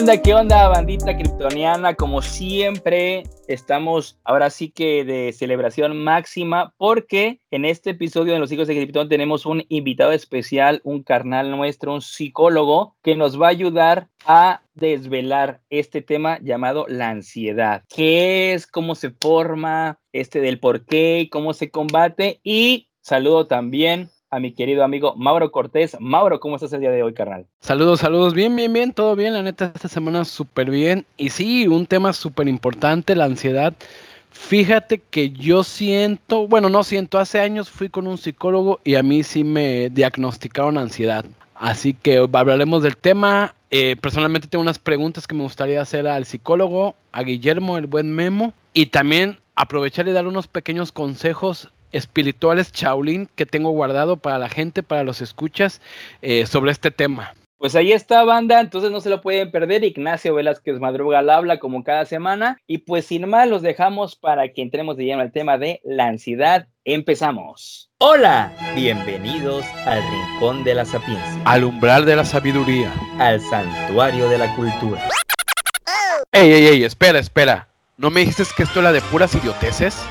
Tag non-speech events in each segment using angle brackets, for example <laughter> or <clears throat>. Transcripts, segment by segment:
onda? ¿Qué onda, bandita kryptoniana? Como siempre, estamos ahora sí que de celebración máxima porque en este episodio de Los Hijos de Krypton tenemos un invitado especial, un carnal nuestro, un psicólogo que nos va a ayudar a desvelar este tema llamado la ansiedad. ¿Qué es? ¿Cómo se forma? Este del por qué, cómo se combate y saludo también a mi querido amigo Mauro Cortés. Mauro, ¿cómo estás el día de hoy, carnal? Saludos, saludos. Bien, bien, bien, todo bien. La neta, esta semana súper bien. Y sí, un tema súper importante, la ansiedad. Fíjate que yo siento, bueno, no siento, hace años fui con un psicólogo y a mí sí me diagnosticaron ansiedad. Así que hablaremos del tema. Eh, personalmente tengo unas preguntas que me gustaría hacer al psicólogo, a Guillermo, el buen Memo, y también aprovechar y dar unos pequeños consejos espirituales Shaolin que tengo guardado para la gente, para los escuchas, eh, sobre este tema. Pues ahí está, banda, entonces no se lo pueden perder. Ignacio Velázquez Madruga al habla como cada semana. Y pues sin más, los dejamos para que entremos de lleno al tema de la ansiedad. Empezamos. Hola, bienvenidos al Rincón de la Sapiencia, Al umbral de la sabiduría. al Santuario de la Cultura. Ey, ey, ey, espera, espera. ¿No me dijiste que esto era de puras idioteces?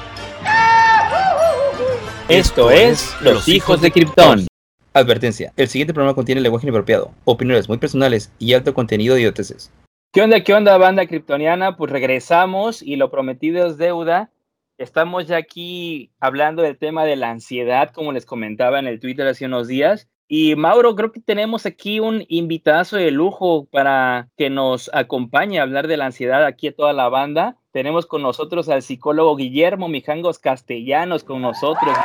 Esto es Los Hijos de Krypton. Advertencia, el siguiente programa contiene lenguaje inapropiado, opiniones muy personales y alto contenido de idioteces. ¿Qué onda, qué onda, banda kryptoniana? Pues regresamos y lo prometido es deuda. Estamos ya aquí hablando del tema de la ansiedad, como les comentaba en el Twitter hace unos días. Y Mauro, creo que tenemos aquí un invitazo de lujo para que nos acompañe a hablar de la ansiedad aquí a toda la banda. Tenemos con nosotros al psicólogo Guillermo Mijangos Castellanos con nosotros.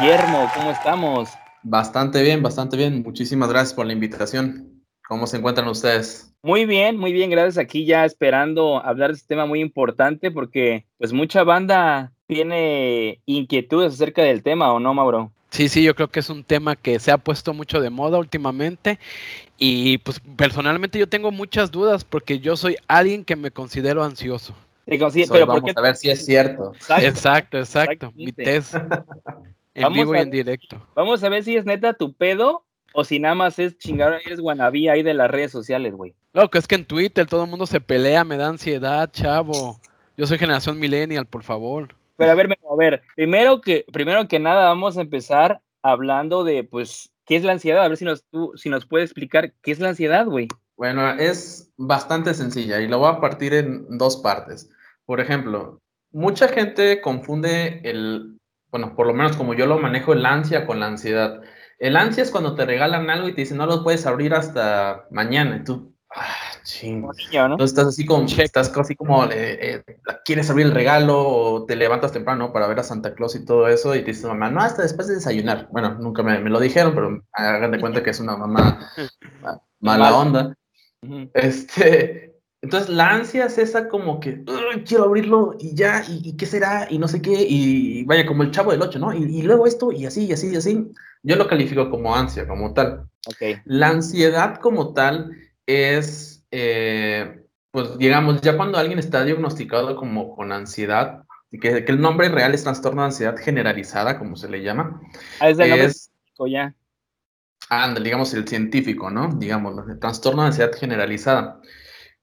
Guillermo, ¿cómo estamos? Bastante bien, bastante bien. Muchísimas gracias por la invitación. ¿Cómo se encuentran ustedes? Muy bien, muy bien, gracias. Aquí ya esperando hablar de este tema muy importante porque pues mucha banda tiene inquietudes acerca del tema, ¿o no, Mauro? Sí, sí, yo creo que es un tema que se ha puesto mucho de moda últimamente y pues personalmente yo tengo muchas dudas porque yo soy alguien que me considero ansioso. Te consigue- Soy- pero ¿por vamos qué? a ver si es cierto. Exacto. Exacto, exacto. Mi test <laughs> en Vamos vivo y a- en directo. Vamos a ver si es neta tu pedo o si nada más es chingar, eres wannabe ahí de las redes sociales, güey. Loco, es que en Twitter todo el mundo se pelea, me da ansiedad, chavo. Yo soy generación millennial, por favor. Pero a ver, a ver, primero que, primero que nada vamos a empezar hablando de, pues, ¿qué es la ansiedad? A ver si nos, tú, si nos puedes explicar qué es la ansiedad, güey. Bueno, es bastante sencilla y lo voy a partir en dos partes. Por ejemplo, mucha gente confunde el, bueno, por lo menos como yo lo manejo, el ansia con la ansiedad. El ansia es cuando te regalan algo y te dicen no lo puedes abrir hasta mañana. Y tú, ah, ching. Niño, ¿no? Entonces estás así como, estás casi como, eh, eh, quieres abrir el regalo o te levantas temprano para ver a Santa Claus y todo eso y te dice mamá, no, hasta después de desayunar. Bueno, nunca me, me lo dijeron, pero hagan de cuenta que es una mamá ma- mala Mal. onda. Este, entonces la ansia es esa como que "Ugh, quiero abrirlo y ya, y, y qué será, y no sé qué, y vaya como el chavo del 8, ¿no? Y, y luego esto, y así, y así, y así. Yo lo califico como ansia, como tal. La ansiedad como tal es, eh, pues digamos, ya cuando alguien está diagnosticado como con ansiedad, que, que el nombre real es trastorno de ansiedad generalizada, como se le llama, Ah, es el nombre es, ya. anda, digamos, el científico, ¿no? Digamos, el trastorno de ansiedad generalizada.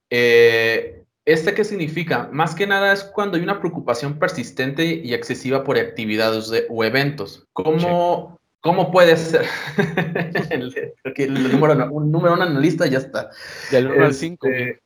Eh, ¿Este qué significa? Más que nada es cuando hay una preocupación persistente y excesiva por actividades de- o eventos. ¿Cómo, ¿Cómo puede ser? <laughs> el, el número, un número un analista ya está. Del 1 al 5. Este,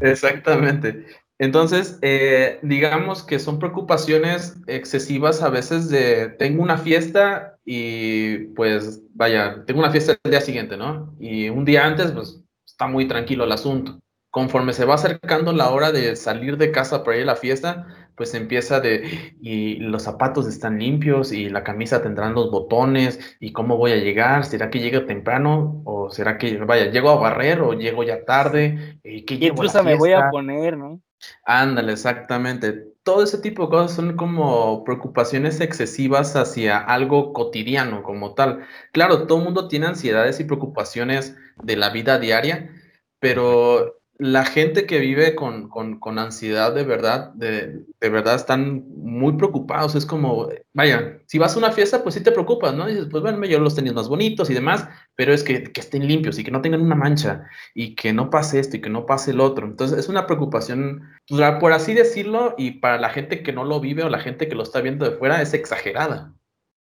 Exactamente. Entonces, eh, digamos que son preocupaciones excesivas a veces de, tengo una fiesta y pues vaya, tengo una fiesta el día siguiente, ¿no? Y un día antes, pues está muy tranquilo el asunto. Conforme se va acercando la hora de salir de casa para ir a la fiesta, pues empieza de, y los zapatos están limpios y la camisa tendrán los botones y cómo voy a llegar, ¿será que llego temprano o será que, vaya, llego a barrer o llego ya tarde? ¿Y qué Y llevo a la me voy a poner, ¿no? Ándale, exactamente. Todo ese tipo de cosas son como preocupaciones excesivas hacia algo cotidiano como tal. Claro, todo el mundo tiene ansiedades y preocupaciones de la vida diaria, pero la gente que vive con, ansiedad de verdad, de, verdad están muy preocupados. Es como, vaya, si vas a una fiesta, pues sí te preocupas, ¿no? dices, pues bueno, yo los tenis más bonitos y demás, pero es que, estén limpios y que no tengan una mancha y que no pase esto y que no pase el otro. Entonces es una preocupación, pues, por así decirlo, y para la gente que no lo vive o la gente que lo está viendo de fuera, es exagerada.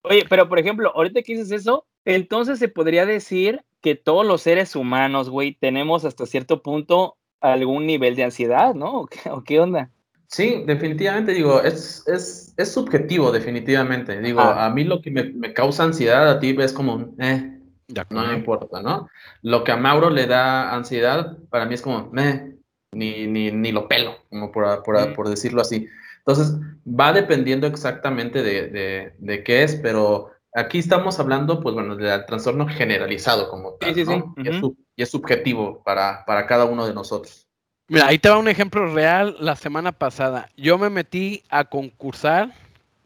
Oye, pero por ejemplo, ahorita que dices eso, entonces se podría decir que todos los seres humanos, güey, tenemos hasta cierto punto algún nivel de ansiedad, ¿no? ¿O qué, onda? Sí, definitivamente, digo, es, es, es subjetivo, definitivamente. Digo, a mí lo que me, causa ansiedad a ti es como, eh, no me importa, ¿no? Lo que a Mauro le da ansiedad, para mí es como, eh, ni, ni, ni lo pelo, como por, por, por, decirlo así. Entonces, va dependiendo exactamente de, de, de qué es, pero Aquí estamos hablando, pues bueno, del trastorno generalizado como tal, sí, sí, sí. y, es subjetivo para, para cada uno de nosotros. Mira, ahí te va un ejemplo real la semana pasada. Yo me metí a concursar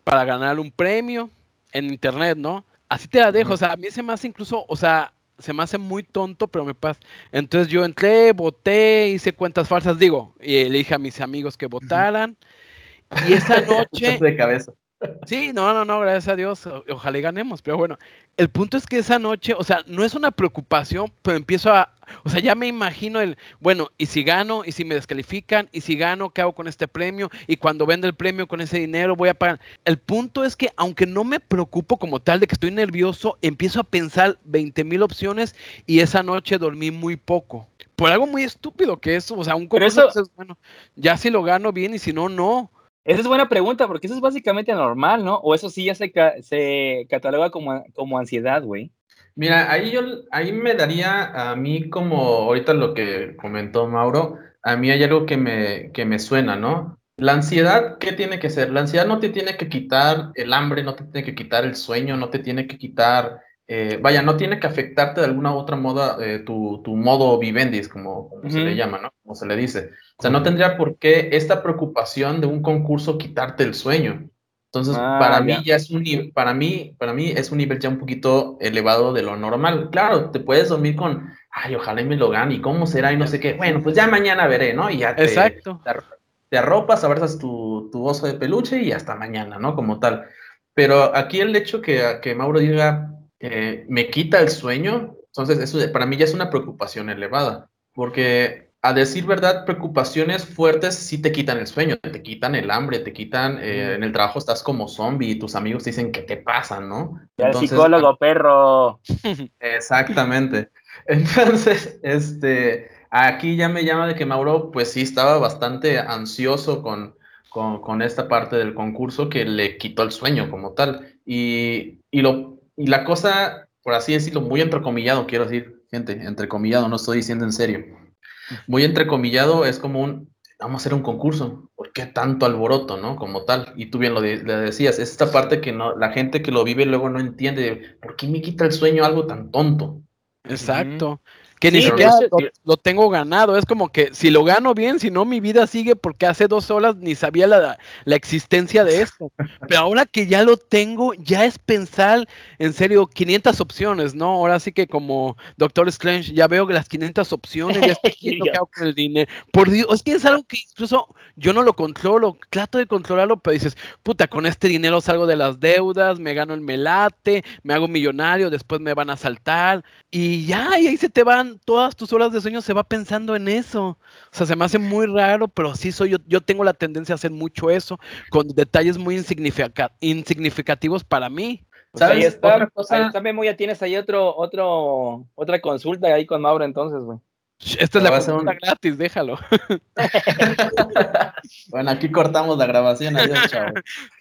para ganar un premio en internet, ¿no? Así te la dejo, o sea, a mí se me hace incluso, o sea, se me hace muy tonto, pero me pasa. Entonces yo entré, voté, hice cuentas falsas, digo, y le dije a mis amigos que votaran. Y esa <laughs> noche... de cabeza. Sí, no, no, no, gracias a Dios. ojalá y ganemos. Pero bueno, el punto es que esa noche, o sea, no es una preocupación, pero empiezo a, o sea, ya me imagino el, bueno, y si gano, y si me descalifican, y si gano, ¿qué hago con este premio? Y cuando vende el premio con ese dinero, voy a pagar. El punto es que, aunque no me preocupo como tal de que estoy nervioso, empiezo a pensar 20 mil opciones y esa noche dormí muy poco. Por algo muy estúpido que eso, o sea, un concurso, bueno, ya si lo gano bien y si no, no. Esa es buena pregunta, porque eso es básicamente normal, ¿no? O eso sí ya se, se cataloga como, como ansiedad, güey. Mira, ahí yo, ahí me daría a mí como ahorita lo que comentó Mauro, a mí hay algo que me, que me suena, ¿no? La ansiedad, ¿qué tiene que ser? La ansiedad no te tiene que quitar el hambre, no te tiene que quitar el sueño, no te tiene que quitar eh, vaya, no tiene que afectarte de alguna u otra moda eh, tu, tu, modo vivendis, como, se le llama, ¿no? Como se le dice. O sea, no tendría por qué esta preocupación de un concurso quitarte el sueño. Entonces, ah, para mí ya es un para mí, para mí es un nivel ya un poquito elevado de lo normal. Claro, te puedes dormir con, ay, ojalá y me lo gane, y cómo será, y no sé qué. Bueno, pues ya mañana veré, ¿no? Y ya te, Exacto. te, arropas, abrazas tu, tu oso de peluche y hasta mañana, ¿no? Como tal. Pero aquí el hecho que, que Mauro diga, eh, me quita el sueño, entonces eso para mí ya es una preocupación elevada, porque a decir verdad, preocupaciones fuertes sí te quitan el sueño, te quitan el hambre, te quitan, eh, en el trabajo estás como zombie y tus amigos te dicen que te pasa, ¿no? el psicólogo, perro. <laughs> Exactamente. <laughs> Entonces, este, aquí ya me llama de que Mauro, pues sí, estaba bastante ansioso con, con, con esta parte del concurso que le quitó el sueño como tal. Y, y lo y la cosa, por así decirlo, muy entrecomillado, quiero decir, gente, entrecomillado, no estoy diciendo en serio. Muy entrecomillado es como un, vamos a hacer un concurso, ¿por qué tanto alboroto, no? Como tal, y tú bien lo le decías, es esta parte que no, la gente que lo vive luego no entiende, ¿por qué me quita el sueño algo tan tonto? Exacto. Que ni siquiera lo, tengo ganado. Es como que si lo gano bien, si no, mi vida sigue porque hace dos horas ni sabía la, la, existencia de esto. Pero ahora que ya lo tengo, ya es pensar en serio 500 opciones, ¿no? Ahora sí que como Doctor Strange, ya veo las 500 opciones, ya estoy viendo qué <laughs> hago con el dinero. Por Dios, es que es algo que incluso yo no lo controlo, trato de controlarlo, pero dices, puta, con este dinero salgo de las deudas, me gano el melate, me hago millonario, después me van a saltar y ya, y ahí se te van todas tus horas de sueño se va pensando en eso. O sea, se me hace muy raro, pero sí soy yo, yo tengo la tendencia a hacer mucho eso, con detalles muy insignificativos para mí. ¿Sabes? Ahí está, otra Memo, ya tienes ahí otro, otro, otra consulta ahí con Mauro entonces, güey. Esta es la consulta gratis, déjalo. <laughs> bueno, aquí cortamos la grabación.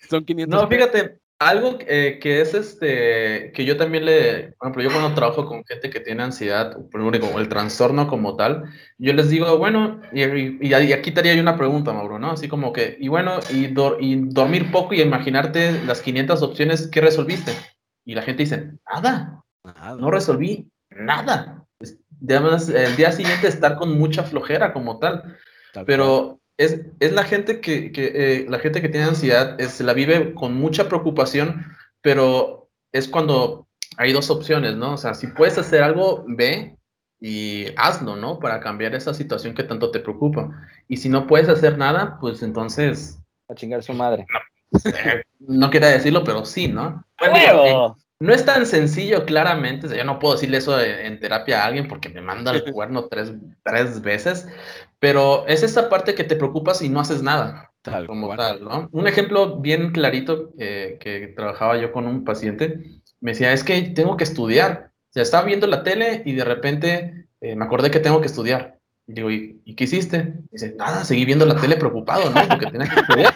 Son 500. No, fíjate, algo eh, que es este, que yo también le, por ejemplo, yo cuando trabajo con gente que tiene ansiedad, o el trastorno como tal, yo les digo, bueno, y, y, aquí te haría una pregunta, Mauro, ¿no? Así como que, y bueno, y, y dormir poco y imaginarte las 500 opciones, ¿qué resolviste? Y la gente dice, nada, nada. no resolví nada. Además, el día siguiente estar con mucha flojera como tal. Pero es, es la gente que, que eh, la gente que tiene ansiedad, se la vive con mucha preocupación, pero es cuando hay dos opciones, ¿no? O sea, si puedes hacer algo, ve, y hazlo, ¿no? Para cambiar esa situación que tanto te preocupa. Y si no puedes hacer nada, pues entonces... A chingar su madre. <laughs> No, quiero decirlo, pero sí, ¿no? Bueno, no es tan sencillo, claramente. yo no puedo decirle eso en, terapia a alguien porque me manda el <laughs> cuerno tres, tres veces, pero es esa parte que te preocupa si no haces nada. Tal, como tal, ¿no? Un ejemplo bien clarito eh, que trabajaba yo con un paciente, me decía, es que tengo que estudiar. O sea, estaba viendo la tele y de repente eh, me acordé que tengo que estudiar. Y digo, ¿y, qué hiciste? dice, nada, seguí viendo la tele preocupado, ¿no? Porque tenía que estudiar.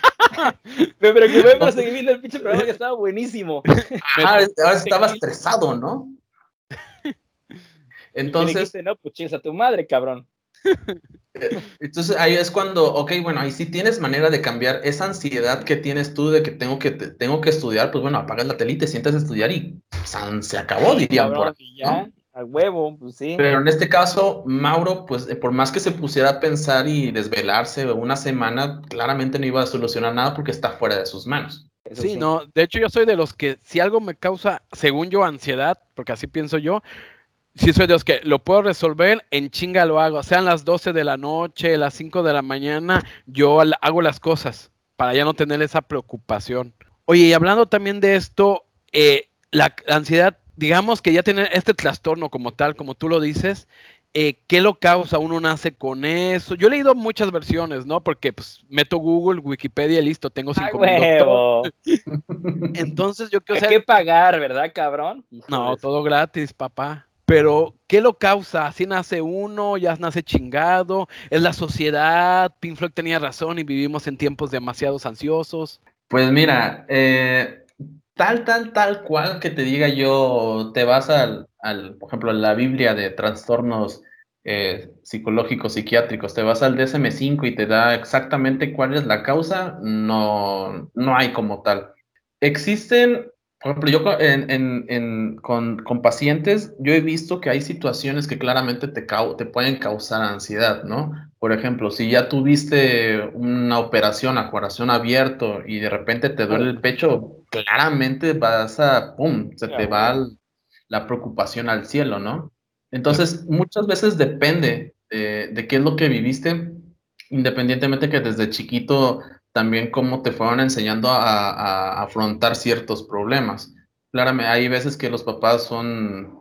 Me preocupé por seguir viendo el pinche programa que estaba buenísimo. <laughs> Ah, ahora estaba estresado, ¿no? Entonces. no, pues a tu madre, cabrón. Eh, entonces ahí es cuando, ok, bueno, ahí sí tienes manera de cambiar esa ansiedad que tienes tú de que tengo que, tengo que estudiar, pues bueno, apagas la tele y te sientas a estudiar y se acabó, dirían por ya, a huevo, pues sí. Pero en este caso, Mauro, pues eh, por más que se pusiera a pensar y desvelarse una semana, claramente no iba a solucionar nada porque está fuera de sus manos. sí, no, de hecho yo soy de los que si algo me causa, según yo, ansiedad, porque así pienso yo, Sí, soy de los que lo puedo resolver, en chinga lo hago. Sean las 12 de la noche, las 5 de la mañana, yo hago las cosas para ya no tener esa preocupación. Oye, y hablando también de esto, eh, la, ansiedad, digamos que ya tiene este trastorno como tal, como tú lo dices, eh, ¿qué lo causa? ¿Uno nace con eso? Yo he leído muchas versiones, ¿no? Porque pues meto Google, Wikipedia y listo, tengo cinco minutos. <laughs> <laughs> Entonces yo quiero Hay que pagar, ¿verdad, cabrón? no, todo gratis, papá. Pero, ¿qué lo causa? Así nace uno, ya nace chingado, es la sociedad, Pink Floyd tenía razón y vivimos en tiempos demasiado ansiosos. Pues mira, eh, tal, tal, tal cual que te diga yo, te vas al, al por ejemplo, a la Biblia de trastornos eh, psicológicos, psiquiátricos, te vas al DSM5 y te da exactamente cuál es la causa, no, no hay como tal. Existen por ejemplo, yo en, con, pacientes, yo he visto que hay situaciones que claramente te, te pueden causar ansiedad, ¿no? Por ejemplo, si ya tuviste una operación a corazón abierto y de repente te duele el pecho, claramente vas a, ¡pum!, se te va la preocupación al cielo, ¿no? Entonces, muchas veces depende de, de qué es lo que viviste, independientemente que desde chiquito también cómo te fueron enseñando a, afrontar ciertos problemas. Claramente, hay veces que los papás son,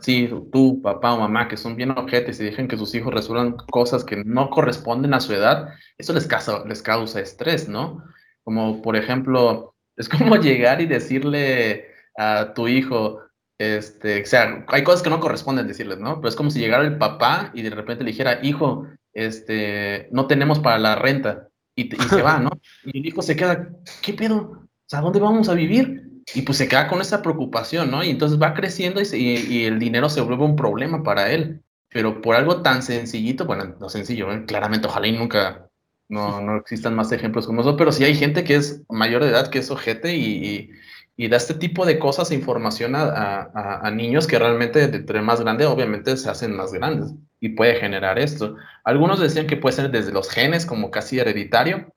sí, tú, papá o mamá, que son bien objetos y dejan que sus hijos resuelvan cosas que no corresponden a su edad, eso les causa, les causa estrés, ¿no? Como por ejemplo, <laughs> es como llegar y decirle a tu hijo, este, o sea, hay cosas que no corresponden decirles, ¿no? Pero es como si llegara el papá y de repente le dijera, hijo, este, no tenemos para la renta y, se va, ¿no? <laughs> Y el hijo se queda, ¿qué pedo? O sea, ¿dónde vamos a vivir? Y pues se queda con esa preocupación, ¿no? Y entonces va creciendo y, y, el dinero se vuelve un problema para él. Pero por algo tan sencillito, bueno, no sencillo, ¿eh? claramente, ojalá y nunca no, no existan más ejemplos como eso, pero sí hay gente que es mayor de edad, que es ojete y, y da este tipo de cosas e información a, a, niños que realmente entre más grande obviamente se hacen más grandes y puede generar esto. Algunos decían que puede ser desde los genes como casi hereditario,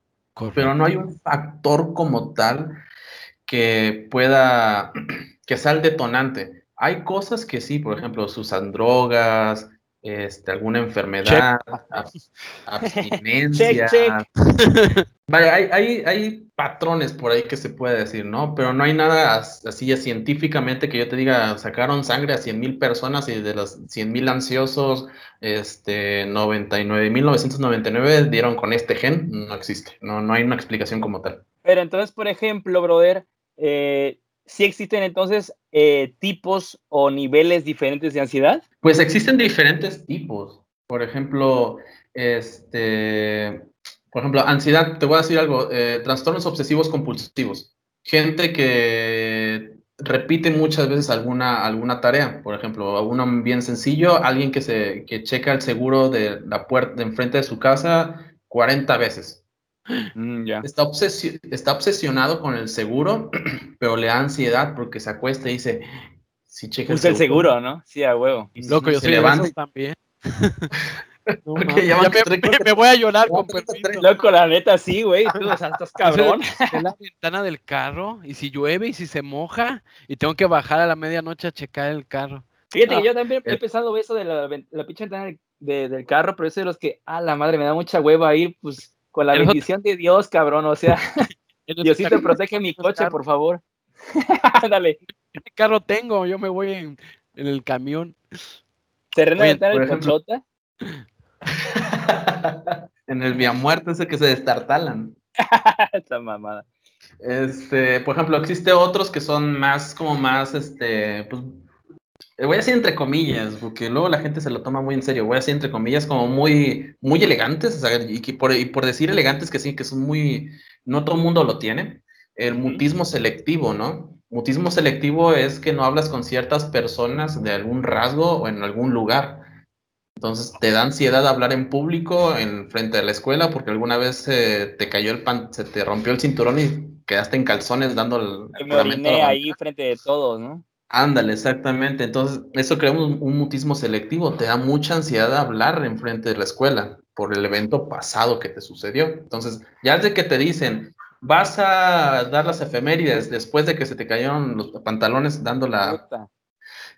pero no hay un factor como tal que pueda, <clears throat> que sea el detonante. Hay cosas que sí, por ejemplo, usan drogas, este, alguna enfermedad, <laughs> abstinencia. <laughs> Vaya, hay, hay, patrones por ahí que se puede decir, ¿no? Pero no hay nada así científicamente que yo te diga, sacaron sangre a 100 mil personas y de los 100 mil ansiosos, este, 99.999 dieron con este gen, no existe, no, no hay una explicación como tal. Pero entonces, por ejemplo, brother, eh, ¿sí existen entonces eh, tipos o niveles diferentes de ansiedad? Pues existen diferentes tipos. Por ejemplo, este, por ejemplo, ansiedad, te voy a decir algo, eh, trastornos obsesivos compulsivos. Gente que repite muchas veces alguna, alguna tarea, por ejemplo, uno bien sencillo, alguien que, se, que checa el seguro de la puerta de enfrente de su casa 40 veces. Mm, está, está obsesionado con el seguro, <clears throat> pero le da ansiedad porque se acuesta y dice, si checa el, el seguro, ¿no? Sí, a huevo. Loco, yo soy levanta también. <laughs> ya me, voy a llorar con Loco, la neta, sí, güey. Tú estás <laughs> cabrón. En la ventana <laughs> del carro, y si llueve y si se moja, y tengo que bajar a la medianoche a checar el carro. Fíjate que yo también he pensado eso de la, la pinche ventana del carro, pero eso de los que, ah, la madre, me da mucha hueva ir, pues, con la bendición de Dios, cabrón, o sea, <laughs> Diosito protege mi coche, por favor. <laughs> Dale. ¿Qué carro tengo? Yo me voy en, el camión. ¿Terreno de el cochota? <laughs> en el vía muerte ese que se destartalan. Esta mamada. Este, por ejemplo, existe otros que son más como más, este, pues, voy a decir entre comillas, porque luego la gente se lo toma muy en serio. Voy a decir entre comillas como muy, muy elegantes, o sea, y, por, y por decir elegantes que sí, que son muy, no todo el mundo lo tiene. El mutismo selectivo, ¿no? Mutismo selectivo es que no hablas con ciertas personas de algún rasgo o en algún lugar. Entonces te da ansiedad hablar en público en frente de la escuela porque alguna vez te cayó el pan, se te rompió el cinturón y quedaste en calzones dando el. Me oriné ahí frente de todos, ¿no? Ándale, exactamente. Entonces, eso crea un, mutismo selectivo. Te da mucha ansiedad hablar en frente de la escuela por el evento pasado que te sucedió. Entonces, ya desde que te dicen, vas a dar las efemérides después de que se te cayeron los pantalones dando la...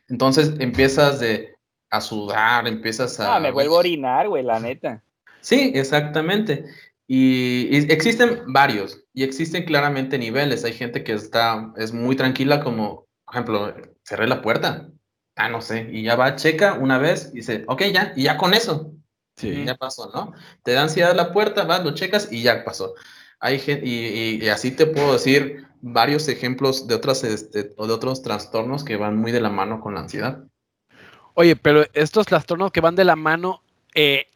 Entonces empiezas de, a sudar, empiezas a... Ah, me vuelvo a <laughs> orinar, güey, la neta. Sí, exactamente. Y, existen varios, y existen claramente niveles. Hay gente que está, es muy tranquila, como, por ejemplo, cerré la puerta. Ah, no sé, y ya va, checa una vez y dice, ok, ya, y ya con eso. Sí. Ya pasó, ¿no? Te da ansiedad la puerta, vas, lo checas y ya pasó. Hay gente, y, y, así te puedo decir varios ejemplos de otras, este, o de otros trastornos que van muy de la mano con la ansiedad. Oye, pero estos trastornos que van de la mano, eh,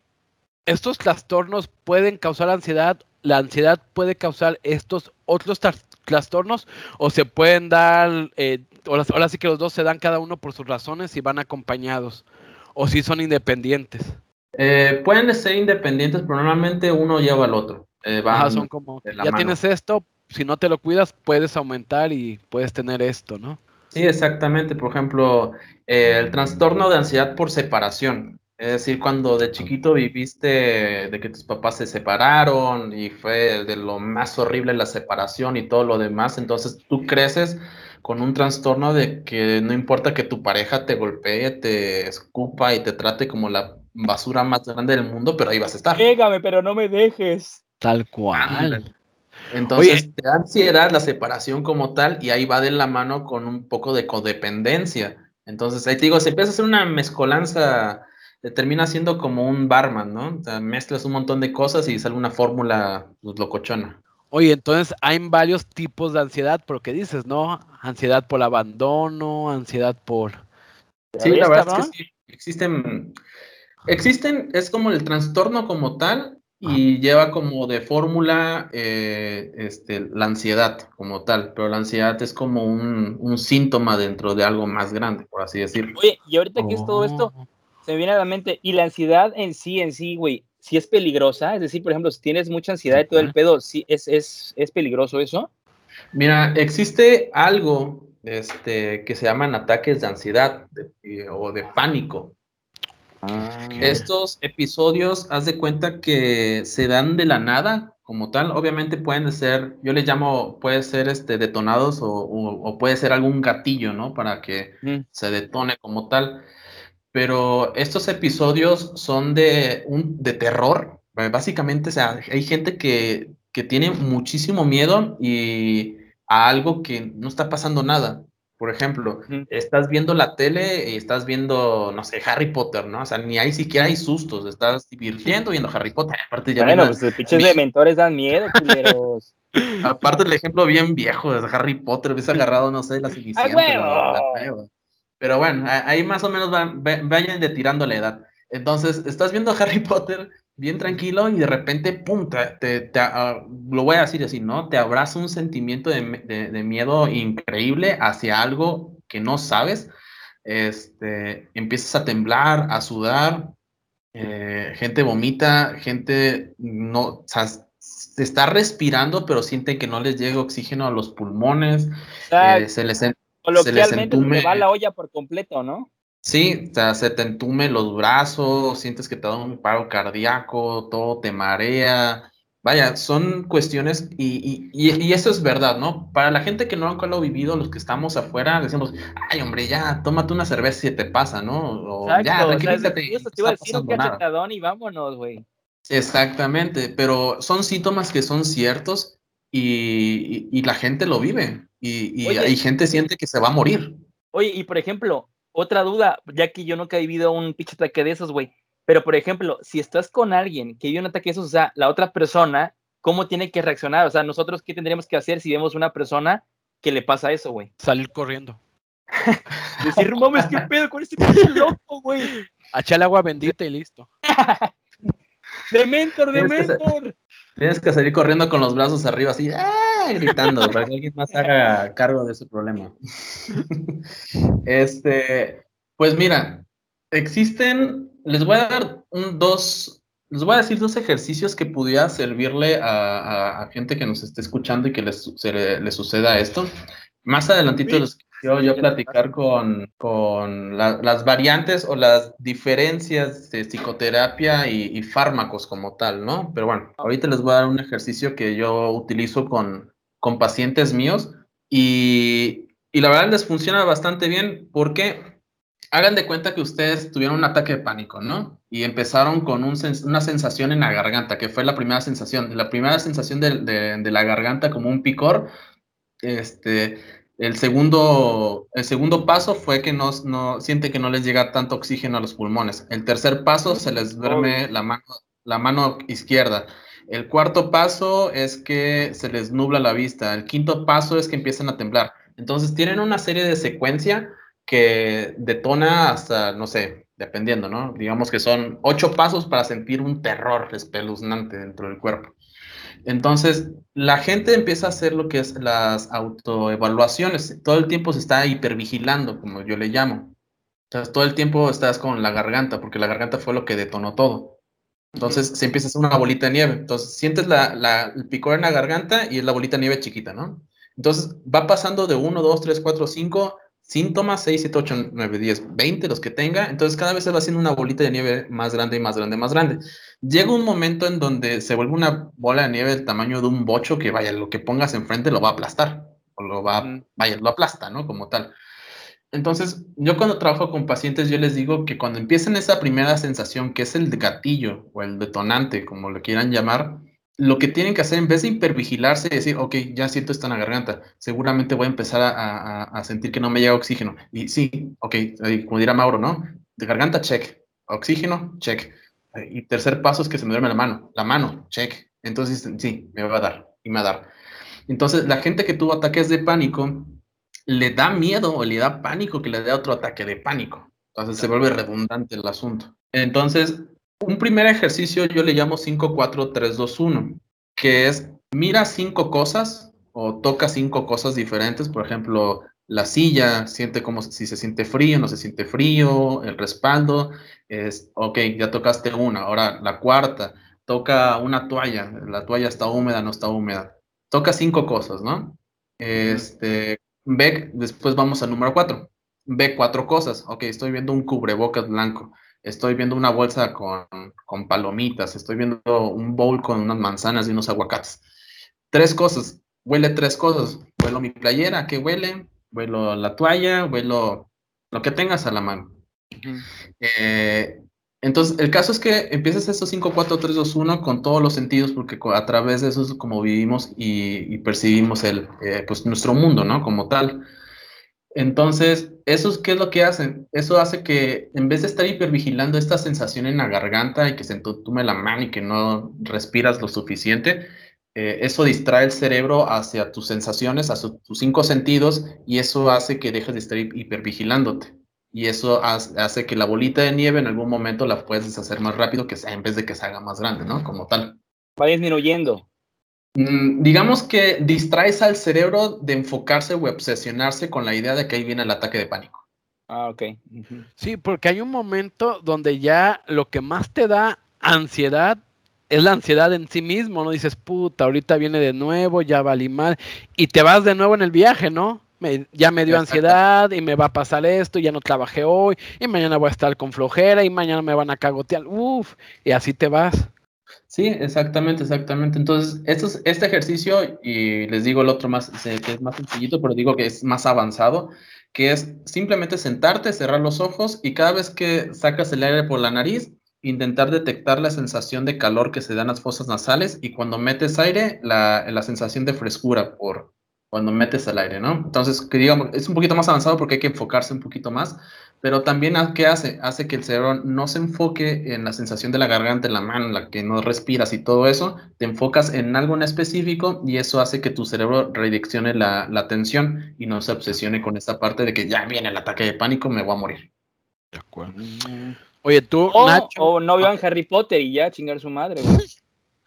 estos trastornos pueden causar ansiedad, la ansiedad puede causar estos otros trastornos o se pueden dar, eh, ahora, sí que los dos se dan cada uno por sus razones y van acompañados o si son independientes. Eh, pueden ser independientes, pero normalmente uno lleva al otro. son como, ya tienes esto, si no te lo cuidas puedes aumentar y puedes tener esto, ¿no? Sí, exactamente. Por ejemplo, el trastorno de ansiedad por separación. Es decir, cuando de chiquito viviste de que tus papás se separaron y fue de lo más horrible la separación y todo lo demás, entonces tú creces con un trastorno de que no importa que tu pareja te golpee, te escupa y te trate como la basura más grande del mundo, pero ahí vas a estar. Pégame, pero no me dejes. Tal cual. Entonces te da ansiedad la separación como tal y ahí va de la mano con un poco de codependencia. Entonces ahí te digo, se empieza a hacer una mezcolanza, termina siendo como un barman, ¿no? O sea, mezclas un montón de cosas y sale una fórmula pues, locochona. Oye, entonces hay varios tipos de ansiedad, por lo que dices, ¿no? Ansiedad por abandono, ansiedad por... Sí, la verdad es que sí, existen, existen, es como el trastorno como tal, y lleva como de fórmula eh, este, la ansiedad como tal, pero la ansiedad es como un, síntoma dentro de algo más grande, por así decirlo. Oye, y ahorita que es todo esto, oh. se me viene a la mente, y la ansiedad en sí, en sí, güey, si es peligrosa, es decir, por ejemplo, si tienes mucha ansiedad y todo el pedo, ¿sí es, es, es peligroso eso? Mira, existe algo este, que se llaman ataques de ansiedad o de pánico. Ah. Estos episodios, haz de cuenta que se dan de la nada, como tal. Obviamente pueden ser, yo les llamo, puede ser este, detonados o, puede ser algún gatillo, ¿no? Para que mm. se detone como tal. Pero estos episodios son de, un, de terror. Básicamente, o sea, hay gente que, que tiene muchísimo miedo y a algo que no está pasando nada. Por ejemplo, estás viendo la tele y estás viendo, no sé, Harry Potter, ¿no? O sea, ni ahí siquiera hay sustos, estás divirtiendo viendo Harry Potter. Aparte ya bueno, pues los pinches de mentores dan miedo, culeros. <laughs> Aparte el ejemplo bien viejo de Harry Potter, ves agarrado, no sé, la suficiente. Pero bueno, ahí más o menos van, vayan de tirando la edad. Entonces, estás viendo <laughs> Harry Potter bien tranquilo y de repente, pum, te, ah, lo voy a decir así, ¿no? Te abraza un sentimiento de, miedo increíble hacia algo que no sabes. Este, empiezas a temblar, a sudar, eh, gente vomita, gente no, o sea, se está respirando, pero sienten que no les llega oxígeno a los pulmones, eh, se les, se les entume. va la olla por completo, ¿no? Sí, o sea, se te entume los brazos, sientes que te da un paro cardíaco, todo te marea, vaya, son cuestiones y, y, eso es verdad, ¿no? Para la gente que no lo ha vivido, los que estamos afuera, decimos, ay, hombre, ya, tómate una cerveza y te pasa, ¿no? O ya, tranquilízate. te iba a decir un cachetadón y vámonos, güey. Exactamente, pero son síntomas que son ciertos y, y la gente lo vive y, hay gente siente que se va a morir. Oye, y por ejemplo, otra duda, ya que yo nunca he vivido un pinche ataque de esos, güey. Pero, por ejemplo, si estás con alguien que vive un ataque de esos, o sea, la otra persona, ¿cómo tiene que reaccionar? O sea, nosotros, ¿qué tendríamos que hacer si vemos una persona que le pasa eso, güey? Salir corriendo. <laughs> Decir, mames, ¿qué pedo con este pinche loco, güey? Echar agua bendita y listo. <laughs> Dementor, Dementor. Tienes que salir corriendo con los brazos arriba, así, ¡ah! gritando, <laughs> para que alguien más haga cargo de ese problema. <laughs> este, pues mira, existen les voy a dar un, dos, les voy a decir dos ejercicios que pudiera servirle a, gente que nos esté escuchando y que les, le, suceda esto. Más adelantito les quiero yo platicar con, con las variantes o las diferencias de psicoterapia y, fármacos como tal, ¿no? Pero bueno, ahorita les voy a dar un ejercicio que yo utilizo con, con pacientes míos y, y la verdad les funciona bastante bien porque hagan de cuenta que ustedes tuvieron un ataque de pánico, ¿no? Y empezaron con una sensación en la garganta, que fue la primera sensación. La primera sensación de, la garganta como un picor. Este, el segundo, el segundo paso fue que no, no siente que no les llega tanto oxígeno a los pulmones. El tercer paso se les duerme la mano, la mano izquierda. El cuarto paso es que se les nubla la vista. El quinto paso es que empiezan a temblar. Entonces tienen una serie de secuencia que detona hasta, no sé, dependiendo, ¿no? Digamos que son ocho pasos para sentir un terror espeluznante dentro del cuerpo. Entonces, la gente empieza a hacer lo que es las autoevaluaciones. Todo el tiempo se está hipervigilando, como yo le llamo. Entonces, todo el tiempo estás con la garganta, porque la garganta fue lo que detonó todo. Entonces, se empieza a hacer una bolita de nieve. Entonces, sientes la, la, el picor en la garganta y es la bolita de nieve chiquita, ¿no? Entonces, va pasando de 1, 2, 3, 4, 5 síntomas, 6, 7, 8, 9, 10, 20, los que tenga, entonces cada vez se va haciendo una bolita de nieve más grande y más grande, más grande. Llega un momento en donde se vuelve una bola de nieve del tamaño de un bocho que, vaya, lo que pongas enfrente lo va a aplastar, o lo va, vaya, lo aplasta, ¿no? Como tal. Entonces, yo cuando trabajo con pacientes, yo les digo que cuando empiecen esa primera sensación, que es el gatillo o el detonante, como lo quieran llamar, lo que tienen que hacer en vez de hipervigilarse y decir, ok, ya siento esto en la garganta, seguramente voy a empezar a, sentir que no me llega oxígeno. Y sí, ok, como dirá Mauro, ¿no? De garganta, check. Oxígeno, check. Y tercer paso es que se me duerme la mano. La mano, check. Entonces, sí, me va a dar y me va a dar. Entonces, la gente que tuvo ataques de pánico, le da miedo o le da pánico que le dé otro ataque de pánico. Entonces se vuelve redundante el asunto. Entonces, un primer ejercicio yo le llamo 5, 4, 3, 2, 1, que es mira cinco cosas o toca cinco cosas diferentes, por ejemplo, la silla, siente como si se siente frío, no se siente frío, el respaldo, es, ok, ya tocaste una, ahora la cuarta, toca una toalla, la toalla está húmeda, no está húmeda, toca cinco cosas, ¿no? Este, ve, después vamos al número cuatro, ve cuatro cosas, ok, estoy viendo un cubrebocas blanco, estoy viendo una bolsa con, con, palomitas, estoy viendo un bowl con unas manzanas y unos aguacates. Tres cosas, huele tres cosas. Huelo mi playera, ¿qué huele? Huelo la toalla, huelo lo que tengas a la mano. Eh, entonces, el caso es que empiezas esos 5, 4, 3, 2, 1 con todos los sentidos, porque a través de eso es como vivimos y, percibimos el, eh, pues nuestro mundo, ¿no? Como tal. Entonces, ¿eso qué es lo que hacen? Eso hace que en vez de estar hipervigilando esta sensación en la garganta y que se entume la mano y que no respiras lo suficiente, eh, eso distrae el cerebro hacia tus sensaciones, hacia tus cinco sentidos y eso hace que dejes de estar hipervigilándote. Y eso hace, que la bolita de nieve en algún momento la puedes deshacer más rápido que sea, en vez de que se haga más grande, ¿no? Como tal. Va disminuyendo. Mm, digamos que distraes al cerebro de enfocarse o obsesionarse con la idea de que ahí viene el ataque de pánico. Ah, ok. Sí, porque hay un momento donde ya lo que más te da ansiedad es la ansiedad en sí mismo, ¿no? Dices, puta, ahorita viene de nuevo, ya valí mal, y te vas de nuevo en el viaje, ¿no? Ya me dio <laughs> ansiedad y me va a pasar esto, y ya no trabajé hoy, y mañana voy a estar con flojera, y mañana me van a cagotear, uff, y así te vas. Sí, exactamente, exactamente. Entonces, esto es, este ejercicio, y les digo el otro más, que es más sencillito, pero digo que es más avanzado, que es simplemente sentarte, cerrar los ojos y cada vez que sacas el aire por la nariz, intentar detectar la sensación de calor que se dan las fosas nasales y cuando metes aire, la, la sensación de frescura por cuando metes el aire, ¿no? Entonces, que digamos, es un poquito más avanzado porque hay que enfocarse un poquito más, pero también, ¿qué hace? Hace que el cerebro no se enfoque en la sensación de la garganta, en la mano, en la que no respiras y todo eso. Te enfocas en algo en específico y eso hace que tu cerebro redireccione la, la atención y no se obsesione con esa parte de que ya viene el ataque de pánico, me voy a morir. De acuerdo. Oye, tú, o, Nacho. O no vean Harry Potter y ya chingar su madre,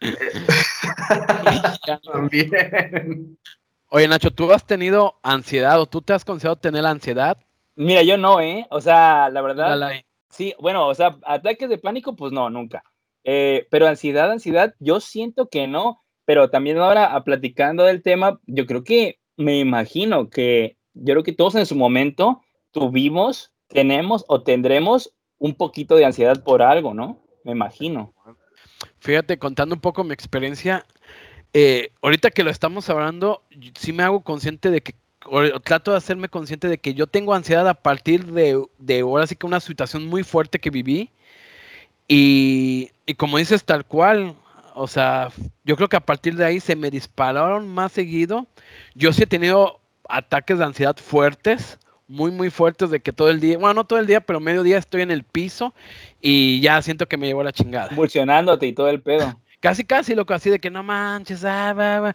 <laughs> <laughs> También. Oye, Nacho, ¿tú has tenido ansiedad o tú te has considerado tener ansiedad? Mira, yo no, ¿eh? O sea, la verdad. Sí, bueno, o sea, ataques de pánico, pues no, nunca. Eh, pero ansiedad, ansiedad, yo siento que no. Pero también ahora, a platicando del tema, yo creo que me imagino que yo creo que todos en su momento tuvimos, tenemos o tendremos un poquito de ansiedad por algo, ¿no? Me imagino. Fíjate, contando un poco mi experiencia, eh, ahorita que lo estamos hablando, sí me hago consciente de que trato de hacerme consciente de que yo tengo ansiedad a partir de, de ahora sí que una situación muy fuerte que viví. Y, como dices, tal cual, o sea, yo creo que a partir de ahí se me dispararon más seguido. Yo sí he tenido ataques de ansiedad fuertes, muy, muy fuertes, de que todo el día, bueno, no todo el día, pero medio día estoy en el piso y ya siento que me llevo la chingada. Funcionándote y todo el pedo. Casi, casi, loco, así de que no manches, ah,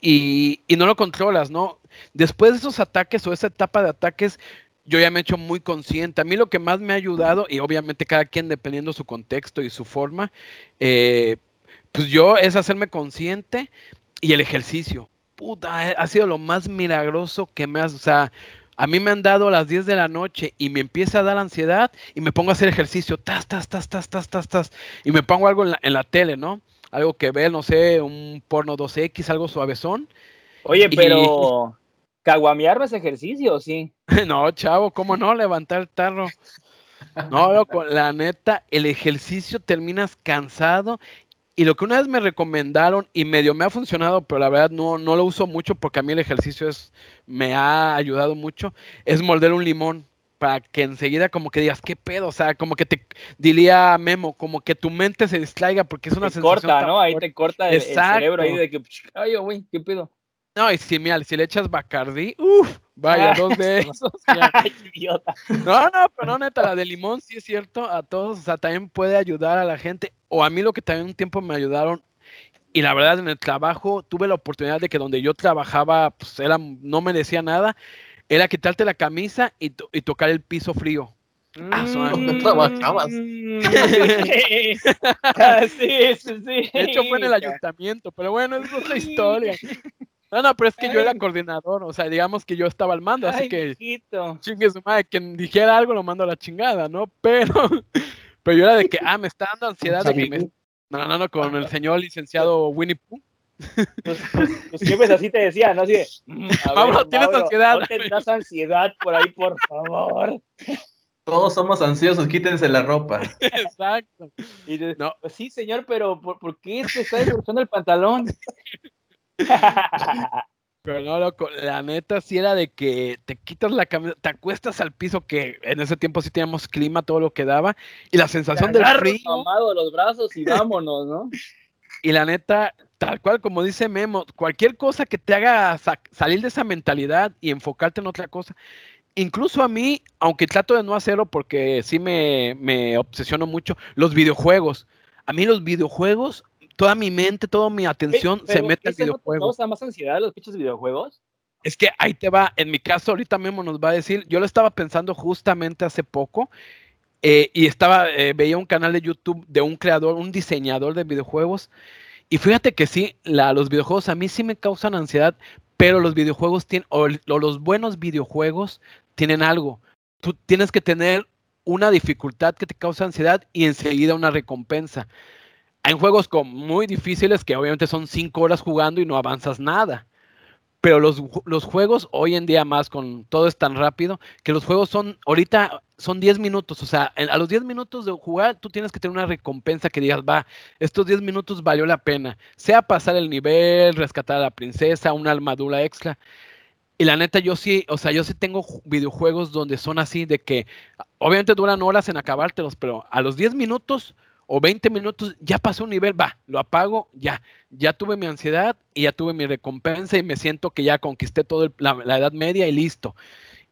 y, no lo controlas, ¿no? Después de esos ataques o esa etapa de ataques, yo ya me he hecho muy consciente. A mí lo que más me ha ayudado, y obviamente cada quien dependiendo su contexto y su forma, eh, pues yo es hacerme consciente y el ejercicio. Puta, ha sido lo más milagroso que me has, o sea, a mí me han dado las 10 de la noche y me empieza a dar ansiedad y me pongo a hacer ejercicio, tas, tas, tas, tas, tas, tas, tas, y me pongo algo en la, en la tele, ¿no? Algo que ve, no sé, un porno 2X, algo suavezón. Oye, pero ¿Caguamear no es ejercicio, sí? <laughs> no, chavo, ¿cómo no? Levantar el tarro. No, loco, la neta, el ejercicio terminas cansado. Y lo que una vez me recomendaron y medio me ha funcionado, pero la verdad no, no lo uso mucho porque a mí el ejercicio es, me ha ayudado mucho, es morder un limón para que enseguida como que digas, ¿qué pedo? O sea, como que te diría Memo, como que tu mente se distraiga porque es una te Corta, ¿no? Ahí te corta el, cerebro ahí de que, ay, güey, ¿qué pedo? No, y si, mira, si le echas Bacardi, uff, vaya, dos de <laughs> esos. <laughs> no, no, pero no, neta, la de limón sí es cierto, a todos, o sea, también puede ayudar a la gente, o a mí lo que también un tiempo me ayudaron, y la verdad en el trabajo tuve la oportunidad de que donde yo trabajaba, pues era, no me decía nada, era quitarte la camisa y, y tocar el piso frío. Ah, ¿Dónde mm. <laughs> trabajabas? Ah, <laughs> sí, sí, sí. De hecho fue en el ayuntamiento, pero bueno, es otra historia. No, no, pero es que yo era coordinador, o sea, digamos que yo estaba al mando, así que chingue su madre, quien dijera algo lo mando a la chingada, ¿no? Pero, <laughs> pero yo era de que, ah, me está dando ansiedad de que me... No, no, no, con el señor licenciado Winnie Pooh. Pues, pues, pues siempre así te decía, ¿no? Así de, mm, tienes ansiedad. No tendrás ansiedad por ahí, por favor. Todos somos ansiosos, quítense la ropa. <laughs> Exacto. Y no. sí, señor, pero ¿por, ¿por qué te está desbrozando el pantalón? <laughs> Pero no, loco, la neta sí era de que te quitas la camisa, te acuestas al piso, que en ese tiempo sí teníamos clima, todo lo que daba, y la sensación del frío. Los brazos y vámonos, ¿no? Y la neta, tal cual como dice Memo, cualquier cosa que te haga salir de esa mentalidad y enfocarte en otra cosa, incluso a mí, aunque trato de no hacerlo porque sí me, me obsesiono mucho, los videojuegos. A mí los videojuegos toda mi mente, toda mi atención se mete al videojuego. ¿No más ansiedad los pinches videojuegos? Es que ahí te va, en mi caso ahorita mismo nos va a decir, yo lo estaba pensando justamente hace poco eh, y estaba, eh, veía un canal de YouTube de un creador, un diseñador de videojuegos y fíjate que sí, los videojuegos a mí sí me causan ansiedad, pero los videojuegos tienen, o los buenos videojuegos tienen algo. Tú tienes que tener una dificultad que te causa ansiedad y enseguida una recompensa. Hay juegos muy difíciles que obviamente son cinco horas jugando y no avanzas nada. Pero los, los, juegos hoy en día más con todo es tan rápido que los juegos son ahorita son 10 minutos, o sea, a los 10 minutos de jugar tú tienes que tener una recompensa que digas, va, estos 10 minutos valió la pena, sea pasar el nivel, rescatar a la princesa, una armadura extra. Y la neta, yo sí, o sea, yo sí tengo videojuegos donde son así, de que obviamente duran horas en acabártelos, pero a los 10 minutos o 20 minutos ya pasó un nivel, va, lo apago, ya, ya tuve mi ansiedad y ya tuve mi recompensa y me siento que ya conquisté toda la, edad media y listo.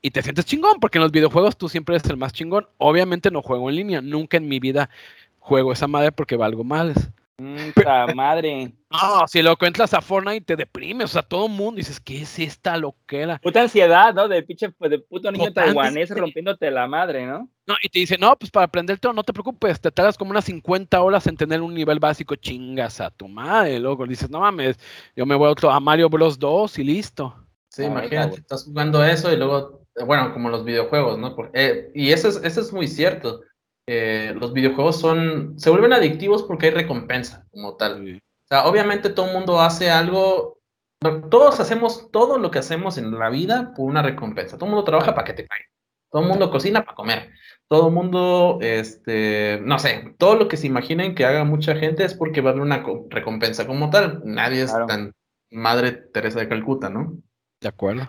Y te sientes chingón, porque en los videojuegos tú siempre eres el más chingón. Obviamente no juego en línea, nunca en mi vida juego esa madre porque valgo males. Puta madre. No, si lo entras a Fortnite te deprime, o sea, todo el mundo dices, ¿qué es esta loquera? Puta ansiedad, ¿no? De pinche, de puto niño taiwanés rompiéndote la madre, ¿no? No, y te dice, no, pues para aprenderte no te preocupes, te tardas como unas 50 horas en tener un nivel básico, chingas a tu madre, luego dices, no mames, yo me voy a, otro, a Mario Bros 2 y listo. Sí, imagínate, estás jugando eso y luego, bueno, como los videojuegos, ¿no? Eh, y eso es, eso es muy cierto. Eh, los videojuegos son, se vuelven adictivos porque hay recompensa como tal. O sea, obviamente todo el mundo hace algo, todos hacemos todo lo que hacemos en la vida por una recompensa. Todo el mundo trabaja para que te caiga. Todo el mundo cocina para comer. Todo el mundo, este, no sé, todo lo que se imaginen que haga mucha gente es porque va a haber una recompensa como tal. Nadie es tan madre Teresa de Calcuta, ¿no? De acuerdo.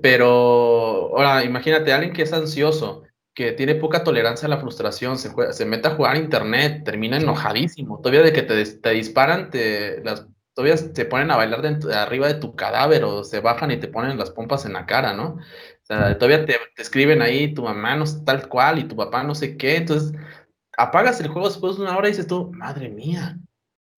Pero ahora, imagínate, alguien que es ansioso, que tiene poca tolerancia a la frustración, se, se mete a jugar a internet, termina enojadísimo. Todavía de que te, te disparan, te, las, todavía se ponen a bailar de, arriba de tu cadáver o se bajan y te ponen las pompas en la cara, ¿no? O sea, todavía te, escriben ahí, tu mamá no es tal cual y tu papá no sé qué. Entonces, apagas el juego después de una hora y dices tú, madre mía.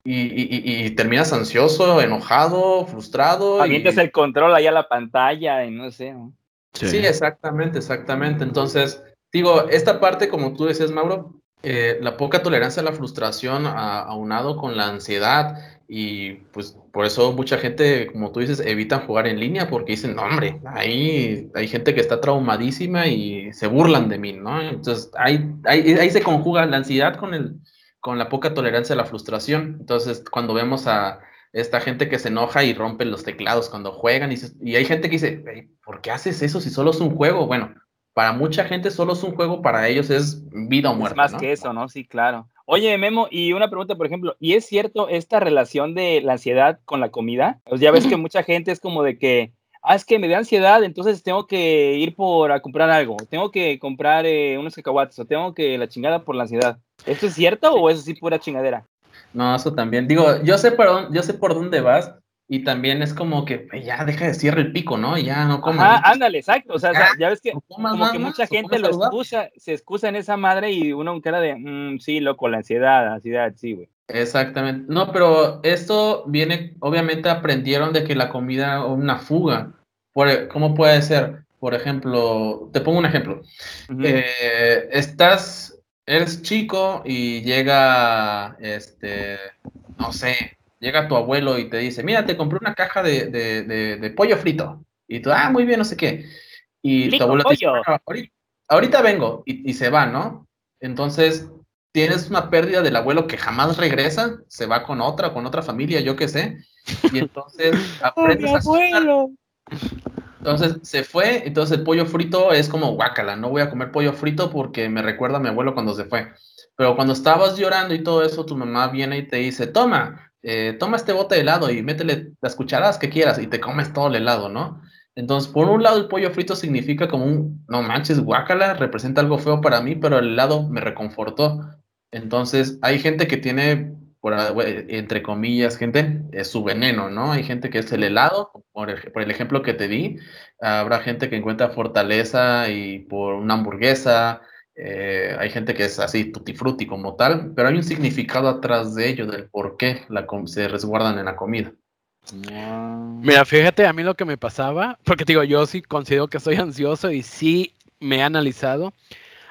Y, y, y, terminas ansioso, enojado, frustrado. Avientas el control ahí a la pantalla y no sé. ¿no? Sí. sí, exactamente, exactamente. Entonces, Digo, esta parte, como tú decías, Mauro, eh, la poca tolerancia a la frustración aunado con la ansiedad y pues por eso mucha gente, como tú dices, evitan jugar en línea porque dicen, no, hombre, ahí hay gente que está traumadísima y se burlan de mí, ¿no? Entonces ahí, ahí, se conjuga la ansiedad con, el, con la poca tolerancia a la frustración. Entonces cuando vemos a esta gente que se enoja y rompe los teclados cuando juegan y, y hay gente que dice, ¿por qué haces eso si solo es un juego? Bueno, para mucha gente solo es un juego, para ellos es vida o muerte. Es más que eso, ¿no? Sí, claro. Oye, Memo, y una pregunta, por ejemplo, ¿y es cierto esta relación de la ansiedad con la comida? Pues ya ves que <laughs> mucha gente es como de que, ah, es que me da ansiedad, entonces tengo que ir por a comprar algo, tengo que comprar eh, unos cacahuates, o tengo que la chingada por la ansiedad. ¿Esto es cierto o es así pura chingadera? No, eso también. Digo, yo sé por, yo sé por dónde vas, y también es como que ya deja de cierre el pico, ¿no? Ya no como. Ah, ándale, exacto. O sea, ya, ves que como que mucha gente lo excusa, se excusa en esa madre y uno cara de, mm, sí, loco, la ansiedad, la ansiedad, sí, güey. Exactamente. No, pero esto viene, obviamente aprendieron de que la comida una fuga. Por, ¿Cómo puede ser? Por ejemplo, te pongo un ejemplo. Eh, estás, eres chico y llega, este, no sé, llega tu abuelo y te dice, mira, te compré una caja de, de, pollo frito. Y tú, ah, muy bien, no sé qué. Y tu abuelo te dice, ahorita, vengo. Y, se va, ¿no? Entonces, tienes una pérdida del abuelo que jamás regresa, se va con otra, con otra familia, yo qué sé. Y entonces <laughs> aprendes a abuelo. Entonces se fue, entonces el pollo frito es como guácala, no voy a comer pollo frito porque me recuerda a mi abuelo cuando se fue. Pero cuando estabas llorando y todo eso, tu mamá viene y te dice, toma, eh, toma este bote de helado y métele las cucharadas que quieras y te comes todo el helado, ¿no? Entonces, por un lado, el pollo frito significa como un, no manches, guácala, representa algo feo para mí, pero el helado me reconfortó. Entonces, hay gente que tiene, por, entre comillas, gente, su veneno, ¿no? Hay gente que es el helado, por el ejemplo que te di, habrá gente que encuentra fortaleza y por una hamburguesa, eh, hay gente que es así, tutti frutti como tal, pero hay un significado atrás de ello, del por qué la se resguardan en la comida. Mira, fíjate, a mí lo que me pasaba, porque digo, yo sí considero que soy <laughs> ansioso y sí me he analizado.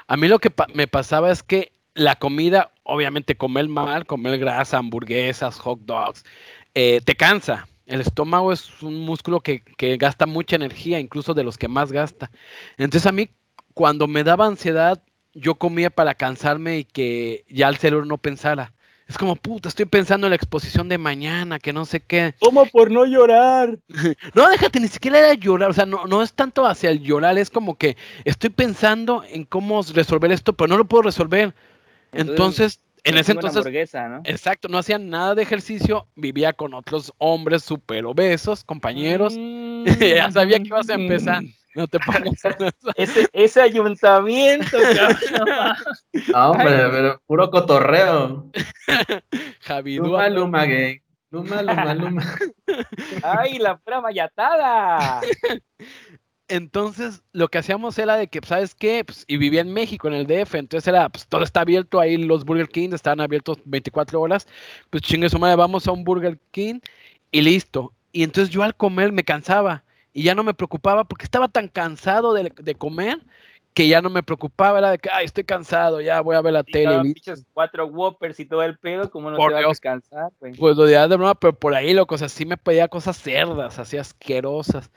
A mí lo que me pasaba es que la comida, obviamente comer mal, comer grasa, hamburguesas, hot dogs, eh, te cansa. El estómago es un músculo que, que, gasta mucha energía, incluso de los que más gasta. Entonces a mí, cuando me daba ansiedad, yo comía para cansarme y que ya el cerebro no pensara. Es como, puta, estoy pensando en la exposición de mañana, que no sé qué. ¿Cómo por no llorar? <laughs> no, déjate, ni siquiera era llorar, o sea, no, no es tanto hacia el llorar, es como que estoy pensando en cómo resolver esto, pero no lo puedo resolver. Entonces, en ese entonces, exacto, no hacía nada de ejercicio, vivía con otros hombres súper obesos, compañeros, <laughs> ya sabía que ibas a empezar. <laughs> No te pongas <laughs> ese, ese ayuntamiento, <laughs> no, hombre, pero puro cotorreo. <laughs> Javi Luma, Luma, gay. Luma, Luma, Luma. Ay, la pura mayatada. Entonces, lo que hacíamos era de que, ¿sabes qué? Pues, y vivía en México, en el DF, entonces era, pues todo está abierto ahí, los Burger King estaban abiertos 24 horas, pues chingue su madre, vamos a un Burger King y listo. Y entonces yo al comer me cansaba y ya no me preocupaba porque estaba tan cansado de, comer que ya no me preocupaba, era de que, ay, estoy cansado, ya voy a ver la tele. cuatro Whoppers y todo el pedo, ¿cómo no te vas a descansar? Pues lo de broma, pero por ahí, loco, o sea, sí me pedía cosas cerdas, así asquerosas.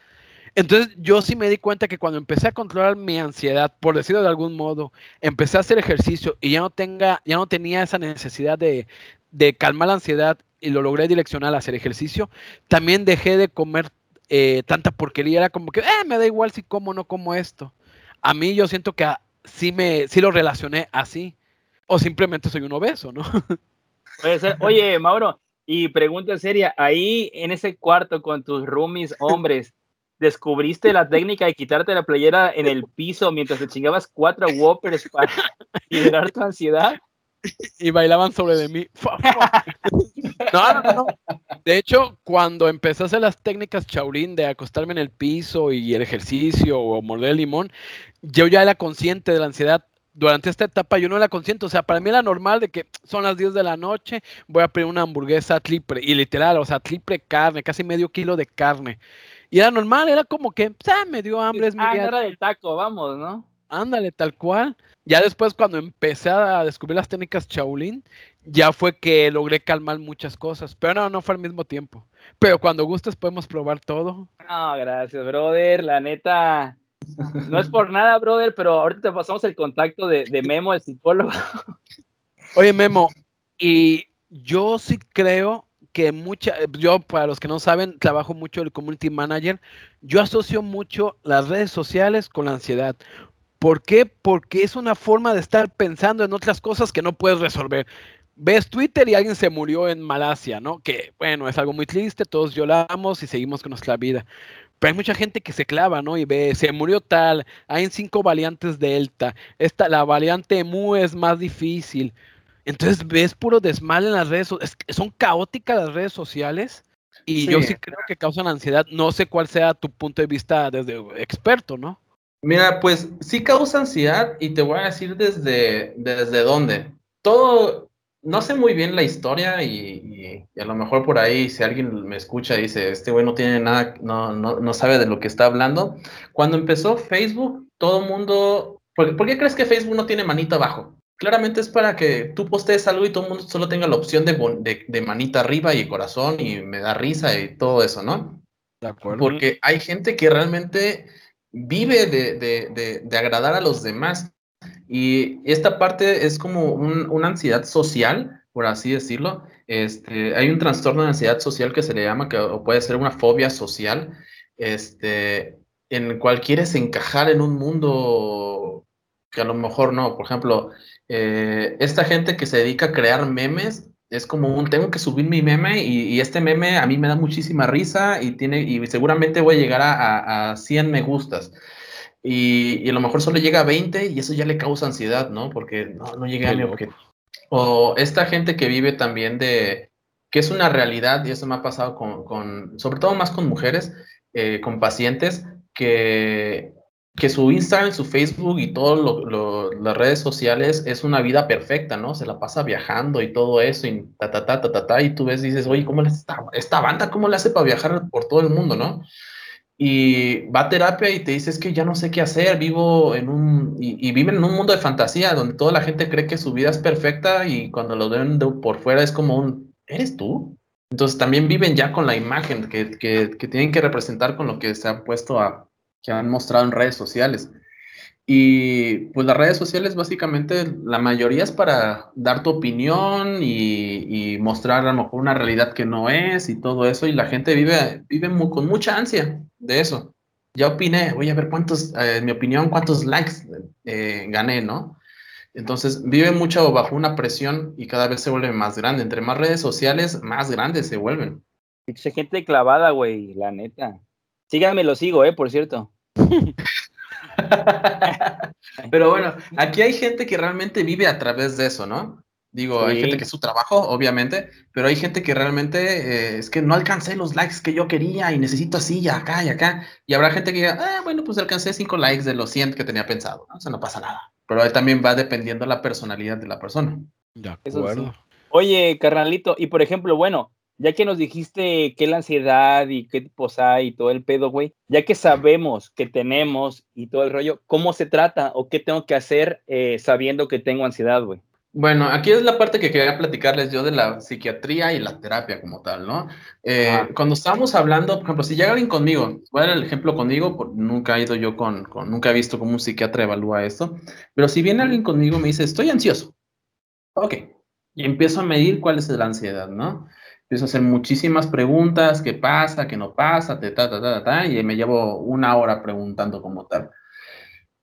Entonces yo sí me di cuenta que cuando empecé a controlar mi ansiedad, por decirlo de algún modo, empecé a hacer ejercicio y ya no, tenga, ya no tenía esa necesidad de, de calmar la ansiedad y lo logré direccionar a hacer ejercicio, también dejé de comer eh, tanta porquería, era como que, eh, me da igual si como o no como esto. A mí yo siento que sí, me, sí lo relacioné así, o simplemente soy un obeso, ¿no? <laughs> Puede ser. Oye, Mauro, y pregunta seria, ahí en ese cuarto con tus roomies hombres, ¿descubriste la técnica de quitarte la playera en el piso mientras te chingabas cuatro whoppers para liberar tu ansiedad? y bailaban sobre de mí. <laughs> No, no, no. De hecho, cuando empecé a hacer las técnicas Shaolin de acostarme en el piso y el ejercicio o morder el limón, yo ya era consciente de la ansiedad. Durante esta etapa yo no era consciente, o sea, para mí era normal de que son las 10 de la noche, voy a pedir una hamburguesa triple, y literal, o sea, triple carne, casi medio kilo de carne. Y era normal, era como que, ah, me dio hambre. Es ah, era del taco, vamos, ¿no? Ándale, tal cual. Ya después, cuando empecé a descubrir las técnicas Shaolin, ya fue que logré calmar muchas cosas. Pero no, no fue al mismo tiempo. Pero cuando gustes podemos probar todo. No, gracias, brother. La neta, no es por nada, brother, pero ahorita te pasamos el contacto de, de Memo, el psicólogo. Oye, Memo, y yo sí creo que mucha, yo para los que no saben, trabajo mucho el community manager, yo asocio mucho las redes sociales con la ansiedad. ¿Por qué? Porque es una forma de estar pensando en otras cosas que no puedes resolver. Ves Twitter y alguien se murió en Malasia, ¿no? Que bueno, es algo muy triste, todos lloramos y seguimos con nuestra vida. Pero hay mucha gente que se clava, ¿no? Y ve, se murió tal, hay cinco variantes Delta, esta, la variante Mu es más difícil. Entonces ves puro desmal en las redes, son caóticas las redes sociales y yo sí creo que causan ansiedad. No sé cuál sea tu punto de vista desde experto, ¿no? Mira, pues sí causa ansiedad y te voy a decir desde, desde dónde. Todo, no sé muy bien la historia y, a lo mejor por ahí si alguien me escucha y dice, este güey no tiene nada, no, no, no sabe de lo que está hablando. Cuando empezó Facebook, todo el mundo, ¿por, qué crees que Facebook no tiene manita abajo? Claramente es para que tú postees algo y todo el mundo solo tenga la opción de, de, de manita arriba y corazón y me da risa y todo eso, ¿no? De acuerdo. Porque hay gente que realmente vive de, agradar a los demás. Y esta parte es como una ansiedad social, por así decirlo. Este, hay un trastorno de ansiedad social que se le llama, que puede ser una fobia social, este, en el cual quieres encajar en un mundo que a lo mejor no. Por ejemplo, eh, esta gente que se dedica a crear memes es como un, tengo que subir mi meme y, este meme a mí me da muchísima risa y, tiene, y seguramente voy a llegar a, a, 100 me gustas. Y, a lo mejor solo llega a 20 y eso ya le causa ansiedad, ¿no? Porque no, no llega a mi objetivo. O esta gente que vive también de, que es una realidad, y eso me ha pasado con, con sobre todo más con mujeres, eh, con pacientes, que que su Instagram, su Facebook y todas las redes sociales es una vida perfecta, ¿no? Se la pasa viajando y todo eso, y ta, ta, ta, ta, ta, y tú ves y dices, oye, ¿cómo le hace esta, banda, cómo le hace para viajar por todo el mundo, ¿no? Y va a terapia y te dices que ya no sé qué hacer, vivo en un, y, viven en un mundo de fantasía donde toda la gente cree que su vida es perfecta y cuando lo ven por fuera es como un, ¿eres tú? Entonces también viven ya con la imagen que, que, que tienen que representar con lo que se han puesto a, que han mostrado en redes sociales. Y pues las redes sociales básicamente la mayoría es para dar tu opinión y, mostrar a lo mejor una realidad que no es y todo eso y la gente vive, vive con mucha ansia de eso. Ya opiné, voy a ver cuántos, eh, en mi opinión, cuántos likes eh, gané, ¿no? Entonces vive mucho bajo una presión y cada vez se vuelve más grande. Entre más redes sociales, más grandes se vuelven. gente clavada, güey, la neta. Síganme, lo sigo, eh, por cierto. <laughs> <laughs> Pero bueno, aquí hay gente que realmente vive a través de eso, ¿no? Digo, hay gente que es su trabajo, obviamente, pero hay gente que realmente eh, es que no alcancé los likes que yo quería y necesito así y acá y acá. Y habrá gente que diga, ah, bueno, pues alcancé cinco likes de los 100 que tenía pensado, ¿no? O sea, no pasa nada. Pero ahí también va dependiendo la personalidad de la persona. De acuerdo. Oye, carnalito, y por ejemplo, bueno, ya que nos dijiste qué es la ansiedad y qué tipos hay y todo el pedo, güey, ya que sabemos que tenemos y todo el rollo, ¿cómo se trata o qué tengo que hacer eh, sabiendo que tengo ansiedad, güey? Bueno, aquí es la parte que quería platicarles yo de la psiquiatría y la terapia como tal, ¿no? Eh, cuando estábamos hablando, por ejemplo, si llega alguien conmigo, voy a dar el ejemplo conmigo, nunca he ido yo con, con, nunca he visto cómo un psiquiatra evalúa esto, pero si viene alguien conmigo me dice, estoy ansioso, ok, y empiezo a medir cuál es la ansiedad, ¿no? Empiezo a hacer muchísimas preguntas, qué pasa, qué no pasa, ta, ta, ta, ta, y me llevo una hora preguntando como tal.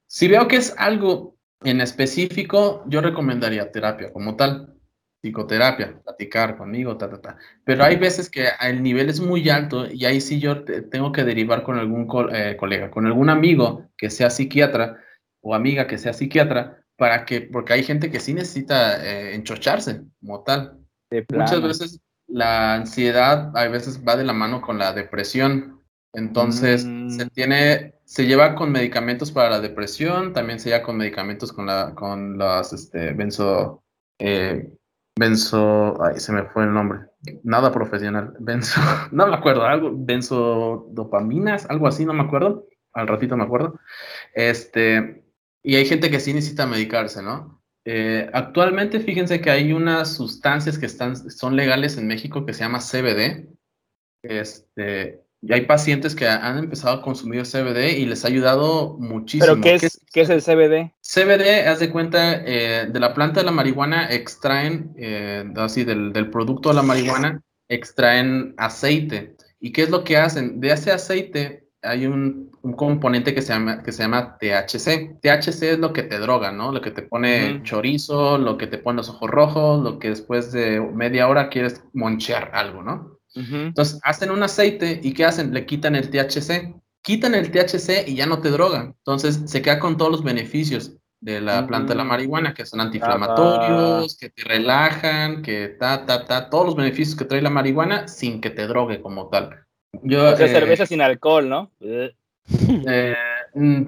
Si veo que es algo en específico, yo recomendaría terapia como tal, psicoterapia, platicar conmigo, ta, ta, ta. Pero hay veces que el nivel es muy alto y ahí sí yo tengo que derivar con algún eh, colega, con algún amigo que sea psiquiatra o amiga que sea psiquiatra, para que, porque hay gente que sí necesita eh, enchocharse como tal. Muchas veces la ansiedad a veces va de la mano con la depresión. Entonces, mm. se tiene, se lleva con medicamentos para la depresión, también se lleva con medicamentos con la, con las, este, benzo, eh, benzo, ay, se me fue el nombre, nada profesional, benzo, <laughs> no me acuerdo, algo, benzodopaminas, algo así, no me acuerdo, al ratito me acuerdo, este, y hay gente que sí necesita medicarse, ¿no? Eh, actualmente, fíjense que hay unas sustancias que están, son legales en México que se llama CBD. Este, y hay pacientes que han empezado a consumir CBD y les ha ayudado muchísimo. ¿Pero qué es, ¿qué es el CBD? CBD, haz de cuenta, eh, de la planta de la marihuana extraen, eh, así, del, del, producto de la marihuana, extraen aceite. ¿Y qué es lo que hacen? De ese aceite hay un, componente que se, llama, que se llama THC. THC es lo que te droga, ¿no? Lo que te pone chorizo, lo que te pone los ojos rojos, lo que después de media hora quieres monchear algo, ¿no? Entonces, hacen un aceite y ¿qué hacen? Le quitan el THC. Quitan el THC y ya no te drogan. Entonces, se queda con todos los beneficios de la planta de la marihuana, que son antiinflamatorios, que te relajan, que ta, ta, ta, todos los beneficios que trae la marihuana sin que te drogue como tal. Yo, o sea, eh, cerveza sin alcohol, ¿no? Eh, mm,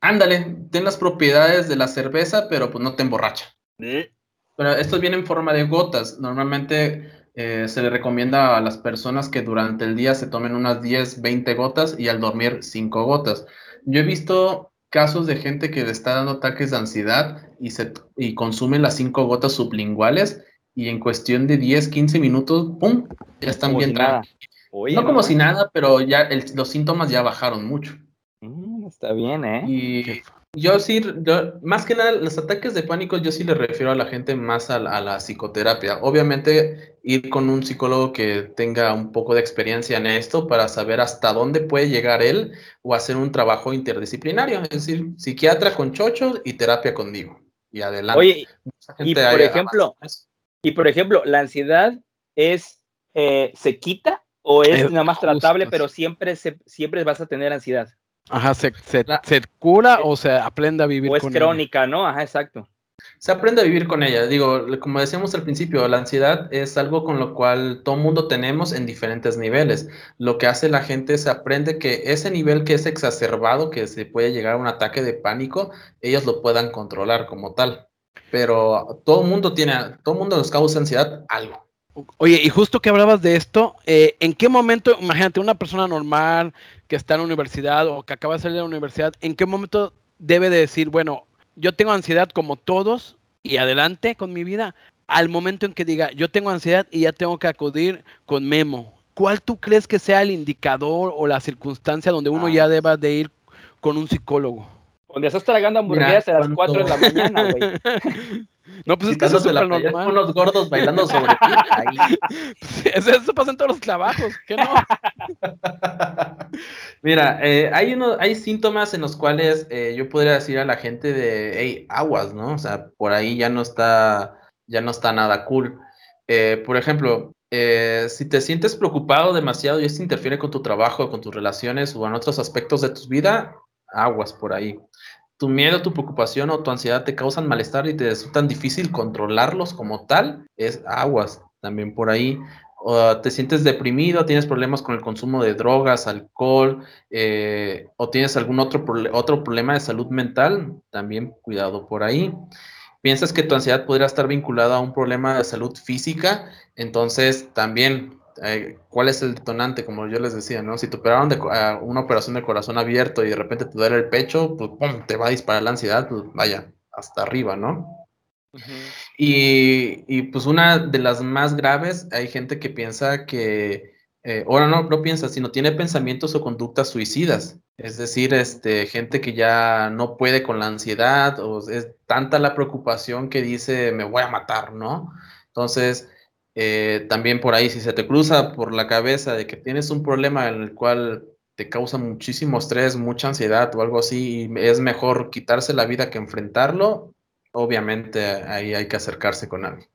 ándale, ten las propiedades de la cerveza, pero pues no te emborracha. Pero esto viene en forma de gotas. Normalmente eh, se le recomienda a las personas que durante el día se tomen unas 10, 20 gotas y al dormir 5 gotas. Yo he visto casos de gente que le está dando ataques de ansiedad y, se, y consume las 5 gotas sublinguales y en cuestión de 10, 15 minutos, ¡pum! Ya están bien no como si nada, pero ya los síntomas ya bajaron mucho. Mm, está bien, ¿eh? Y yo sí, más que nada, los ataques de pánico yo sí le refiero a la gente más a, la psicoterapia. Obviamente, ir con un psicólogo que tenga un poco de experiencia en esto para saber hasta dónde puede llegar él o hacer un trabajo interdisciplinario, es decir, psiquiatra con chocho y terapia conmigo. Y adelante. Oye, y por ejemplo, y por ejemplo, la ansiedad es, eh, ¿se quita o es nada más tratable, pero siempre, se, siempre vas a tener ansiedad. Ajá, se, se, cura o se aprende a vivir con ella. O es crónica, ¿no? Ajá, exacto. Se aprende a vivir con ella. Digo, como decíamos al principio, la ansiedad es algo con lo cual todo mundo tenemos en diferentes niveles. Lo que hace la gente es aprende que ese nivel que es exacerbado, que se puede llegar a un ataque de pánico, ellos lo puedan controlar como tal. Pero todo mundo tiene, todo mundo nos causa ansiedad algo. Oye, y justo que hablabas de esto, eh, ¿en qué momento, imagínate, una persona normal que está en la universidad o que acaba de salir de la universidad, ¿en qué momento debe de decir, bueno, yo tengo ansiedad como todos y adelante con mi vida? Al momento en que diga, yo tengo ansiedad y ya tengo que acudir con Memo, ¿cuál tú crees que sea el indicador o la circunstancia donde uno ya ah. deba de ir con un psicólogo? Cuando estás tragando hamburguesas a las 4 de la <laughs> mañana, güey. No, pues es que eso es súper normal. Con los gordos bailando sobre ti. <laughs> Ahí. eso, pasa en todos los trabajos, ¿qué no? <laughs> Mira, eh, hay, uno, hay síntomas en los cuales eh, yo podría decir a la gente de, hey, aguas, ¿no? O sea, por ahí ya no está, ya no está nada cool. Eh, por ejemplo, si te sientes preocupado demasiado y esto interfiere con tu trabajo, con tus relaciones o en otros aspectos de tu vida, aguas por ahí tu miedo, tu preocupación o tu ansiedad te causan malestar y te resultan difícil controlarlos como tal, es aguas también por ahí. O te sientes deprimido, tienes problemas con el consumo de drogas, alcohol, eh, o tienes algún otro, otro problema de salud mental, también cuidado por ahí. Piensas que tu ansiedad podría estar vinculada a un problema de salud física, entonces también eh, cuál es el detonante, como yo les decía, ¿no? Si te operaron de una operación de corazón abierto y de repente te duele el pecho, pues ¡pum! te va a disparar la ansiedad, pues vaya, hasta arriba, ¿no? y, pues una de las más graves, hay gente que piensa que, eh, ahora no, no piensa, sino tiene pensamientos o conductas suicidas. Es decir, este, gente que ya no puede con la ansiedad o es tanta la preocupación que dice me voy a matar, ¿no? Entonces, eh, también por ahí, si se te cruza por la cabeza de que tienes un problema en el cual te causa muchísimo estrés, mucha ansiedad o algo así, y es mejor quitarse la vida que enfrentarlo, obviamente ahí hay que acercarse con alguien.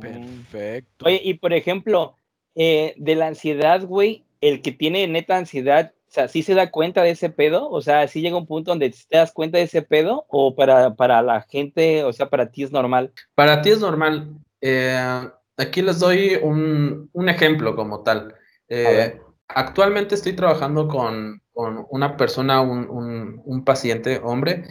Perfecto. Oye, y por ejemplo, eh, de la ansiedad, güey, el que tiene neta ansiedad, o sea, ¿sí se da cuenta de ese pedo? O sea, ¿sí llega un punto donde te das cuenta de ese pedo? ¿O para, para la gente, o sea, para ti es normal? Para ti es normal. Eh, aquí les doy un, ejemplo como tal. Eh, actualmente estoy trabajando con, una persona, un, paciente, hombre,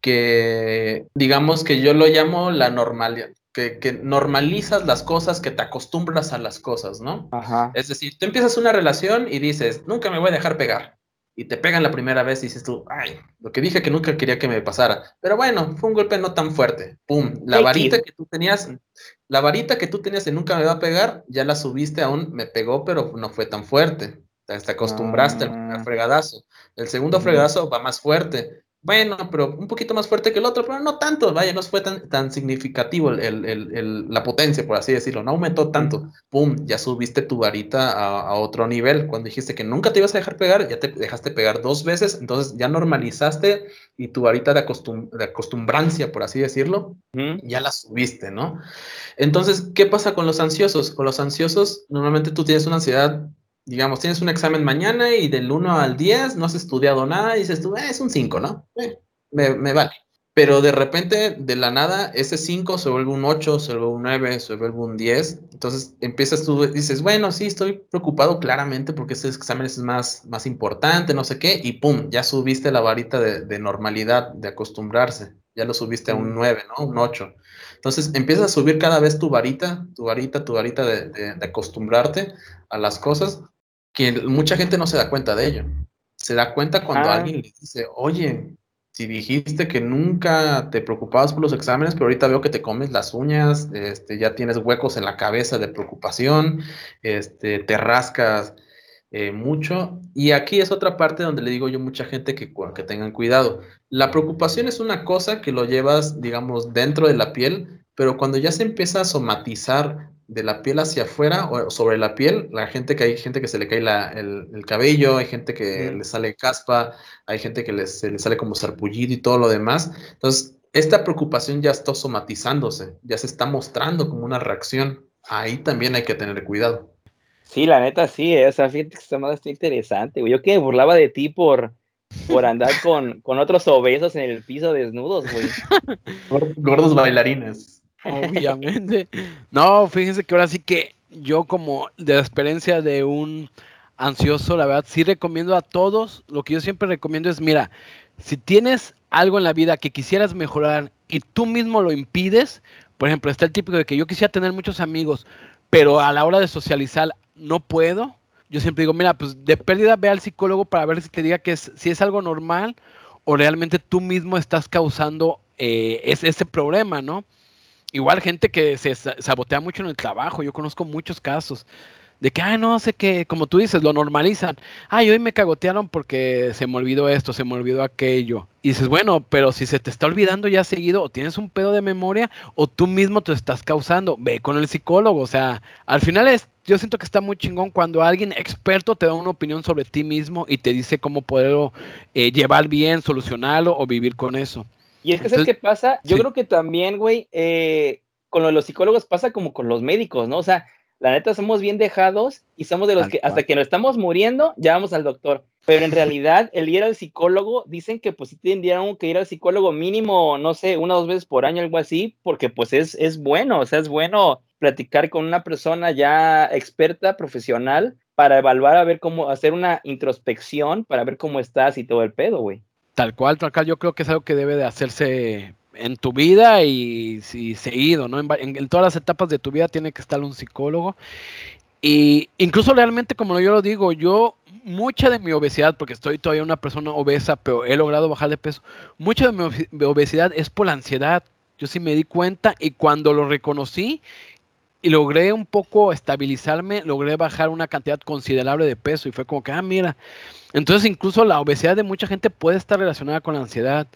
que digamos que yo lo llamo la normalidad. Que, normalizas las cosas, que te acostumbras a las cosas, ¿no? Es decir, tú empiezas una relación y dices, nunca me voy a dejar pegar y te pegan la primera vez y dices tú, ay, lo que dije que nunca quería que me pasara. Pero bueno, fue un golpe no tan fuerte. Pum, la varita que tú tenías, la varita que tú tenías de nunca me va a pegar, ya la subiste aún, me pegó, pero no fue tan fuerte. Te acostumbraste al primer ah. fregadazo. El segundo fregadazo va más fuerte. Bueno, pero un poquito más fuerte que el otro, pero no tanto, vaya, no fue tan, tan significativo la potencia, por así decirlo, no aumentó tanto. Pum, ya subiste tu varita a, otro nivel. Cuando dijiste que nunca te ibas a dejar pegar, ya te dejaste pegar dos veces, entonces ya normalizaste y tu varita de, de acostumbrancia, por así decirlo, ya la subiste, ¿no? Entonces, ¿qué pasa con los ansiosos? Con los ansiosos, normalmente tú tienes una ansiedad digamos, tienes un examen mañana y del 1 al 10 no has estudiado nada y dices tú, eh, es un 5, ¿no? Eh, me, vale. Pero de repente, de la nada, ese 5 se vuelve un 8, se vuelve un 9, se vuelve un 10. Entonces empiezas tú, dices, bueno, sí, estoy preocupado claramente porque ese examen es más, más importante, no sé qué, y pum, ya subiste la varita de, normalidad, de acostumbrarse. Ya lo subiste a un 9, ¿no? Un 8. Entonces empiezas a subir cada vez tu varita, tu varita, tu varita de, de acostumbrarte a las cosas que mucha gente no se da cuenta de ello. Se da cuenta cuando ah. alguien le dice, oye, si dijiste que nunca te preocupabas por los exámenes, pero ahorita veo que te comes las uñas, este, ya tienes huecos en la cabeza de preocupación, este, te rascas eh, mucho. Y aquí es otra parte donde le digo yo a mucha gente que, que tengan cuidado. La preocupación es una cosa que lo llevas, digamos, dentro de la piel, pero cuando ya se empieza a somatizar de la piel hacia afuera o sobre la piel, la gente que hay gente que se le cae el, cabello, hay gente que le sale caspa, hay gente que se le sale como sarpullido y todo lo demás. Entonces, esta preocupación ya está somatizándose, ya se está mostrando como una reacción. Ahí también hay que tener cuidado. Sí, la neta sí, esa o sea, fíjate que está interesante, Yo que burlaba de ti por, por andar con, con otros obesos en el piso desnudos, güey. <laughs> Gordos bailarines. Obviamente. No, fíjense que ahora sí que yo como de la experiencia de un ansioso, la verdad, sí recomiendo a todos, lo que yo siempre recomiendo es, mira, si tienes algo en la vida que quisieras mejorar y tú mismo lo impides, por ejemplo, está el típico de que yo quisiera tener muchos amigos, pero a la hora de socializar no puedo. Yo siempre digo, mira, pues de pérdida ve al psicólogo para ver si te diga que es, si es algo normal o realmente tú mismo estás causando eh, ese problema, ¿no? Igual gente que se sabotea mucho en el trabajo, yo conozco muchos casos de que, ah, no sé qué, como tú dices, lo normalizan. Ay, hoy me cagotearon porque se me olvidó esto, se me olvidó aquello. Y dices, bueno, pero si se te está olvidando ya seguido, o tienes un pedo de memoria, o tú mismo te estás causando, ve con el psicólogo. O sea, al final es, yo siento que está muy chingón cuando alguien experto te da una opinión sobre ti mismo y te dice cómo poderlo eh, llevar bien, solucionarlo o vivir con eso. Y es que, ¿sabes qué pasa? Yo creo que también, güey, eh, con los psicólogos pasa como con los médicos, ¿no? O sea, la neta somos bien dejados y somos de los que hasta que nos estamos muriendo ya vamos al doctor. Pero en realidad el ir al psicólogo, dicen que pues sí tendrían que ir al psicólogo mínimo, no sé, una o dos veces por año, algo así, porque pues es, es bueno, o sea, es bueno platicar con una persona ya experta, profesional, para evaluar a ver cómo, hacer una introspección, para ver cómo estás y todo el pedo, güey. Tal cual, tal cual, yo creo que es algo que debe de hacerse en tu vida y, seguido, ¿no? En, todas las etapas de tu vida tiene que estar un psicólogo. Y incluso realmente, como yo lo digo, yo mucha de mi obesidad, porque estoy todavía una persona obesa, pero he logrado bajar de peso, mucha de mi obesidad es por la ansiedad. Yo sí me di cuenta y cuando lo reconocí y logré un poco estabilizarme, logré bajar una cantidad considerable de peso y fue como que, ah, mira, entonces incluso la obesidad de mucha gente puede estar relacionada con la ansiedad.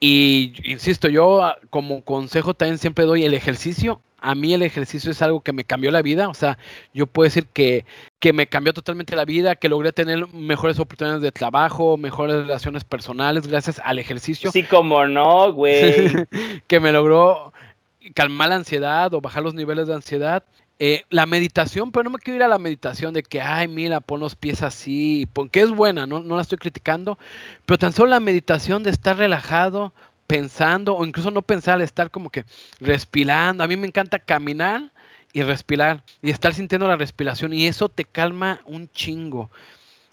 Y insisto, yo ah, como consejo también siempre doy el ejercicio. A mí el ejercicio es algo que me cambió la vida. O sea, yo puedo decir que, que me cambió totalmente la vida, que logré tener mejores oportunidades de trabajo, mejores relaciones personales gracias al ejercicio. Sí, como no, güey. <laughs> que me logró calmar la ansiedad o bajar los niveles de ansiedad. Eh, la meditación, pero no me quiero ir a la meditación de que, ay, mira, pon los pies así, porque es buena, ¿no? no la estoy criticando, pero tan solo la meditación de estar relajado, pensando, o incluso no pensar, estar como que respirando. A mí me encanta caminar y respirar, y estar sintiendo la respiración, y eso te calma un chingo.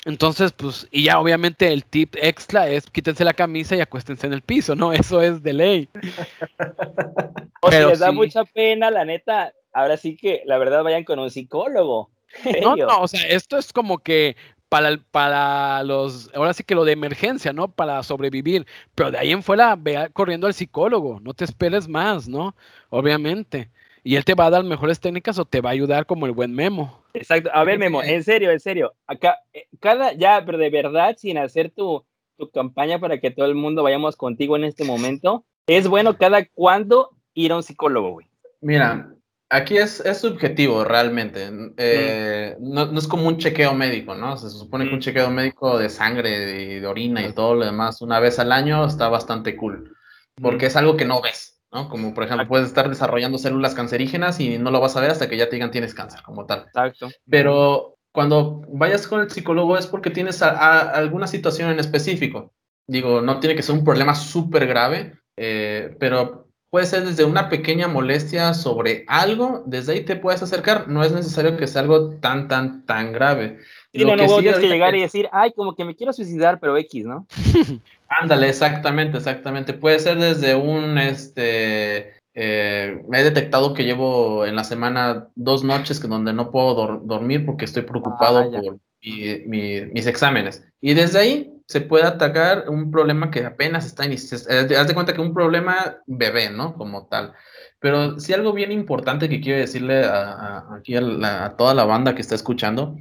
Entonces, pues, y ya obviamente el tip extra es quítense la camisa y acuéstense en el piso, ¿no? <laughs> Eso es de ley. <laughs> o si les da mucha pena, la neta, ahora sí que la verdad vayan con un psicólogo. <laughs> No, no, o sea, esto es como que para, para los, ahora sí que lo de emergencia, ¿no? Para sobrevivir, pero de ahí en fuera, ve corriendo al psicólogo, no te esperes más, ¿no? Obviamente. Y él te va a dar mejores técnicas o te va a ayudar como el buen Memo. Exacto. A ver, Memo, en serio, en serio. Acá, eh, cada, ya, pero de verdad, sin hacer tu, tu campaña para que todo el mundo vayamos contigo en este momento, es bueno cada cuándo ir a un psicólogo, güey. Mira, Aquí es, es subjetivo realmente. Eh, no, no, es como un chequeo médico, ¿no? Se supone que un chequeo médico de sangre y de, orina y todo lo demás una vez al año está bastante cool. Porque es algo que no ves, ¿no? Como por ejemplo, puedes estar desarrollando células cancerígenas y no lo vas a ver hasta que ya te digan tienes cáncer, como tal. Exacto. Pero cuando vayas con el psicólogo es porque tienes alguna situación en específico. Digo, no tiene que ser un problema súper grave, eh, pero puede ser desde una pequeña molestia sobre algo, desde ahí te puedes acercar, no es necesario que sea algo tan, tan, tan grave. Sí, no, no, tienes que llegar y decir, ay, como que me quiero suicidar, pero X, ¿no? <laughs> Ándale, exactamente, exactamente. Puede ser desde un, este, eh, me he detectado que llevo en la semana dos noches que donde no puedo dormir porque estoy preocupado ah, por mis exámenes. Y desde ahí se puede atacar un problema que apenas está iniciando. Haz de cuenta que un problema bebé, ¿no? Como tal. Pero sí algo bien importante que quiero decirle aquí a, toda la banda que está escuchando,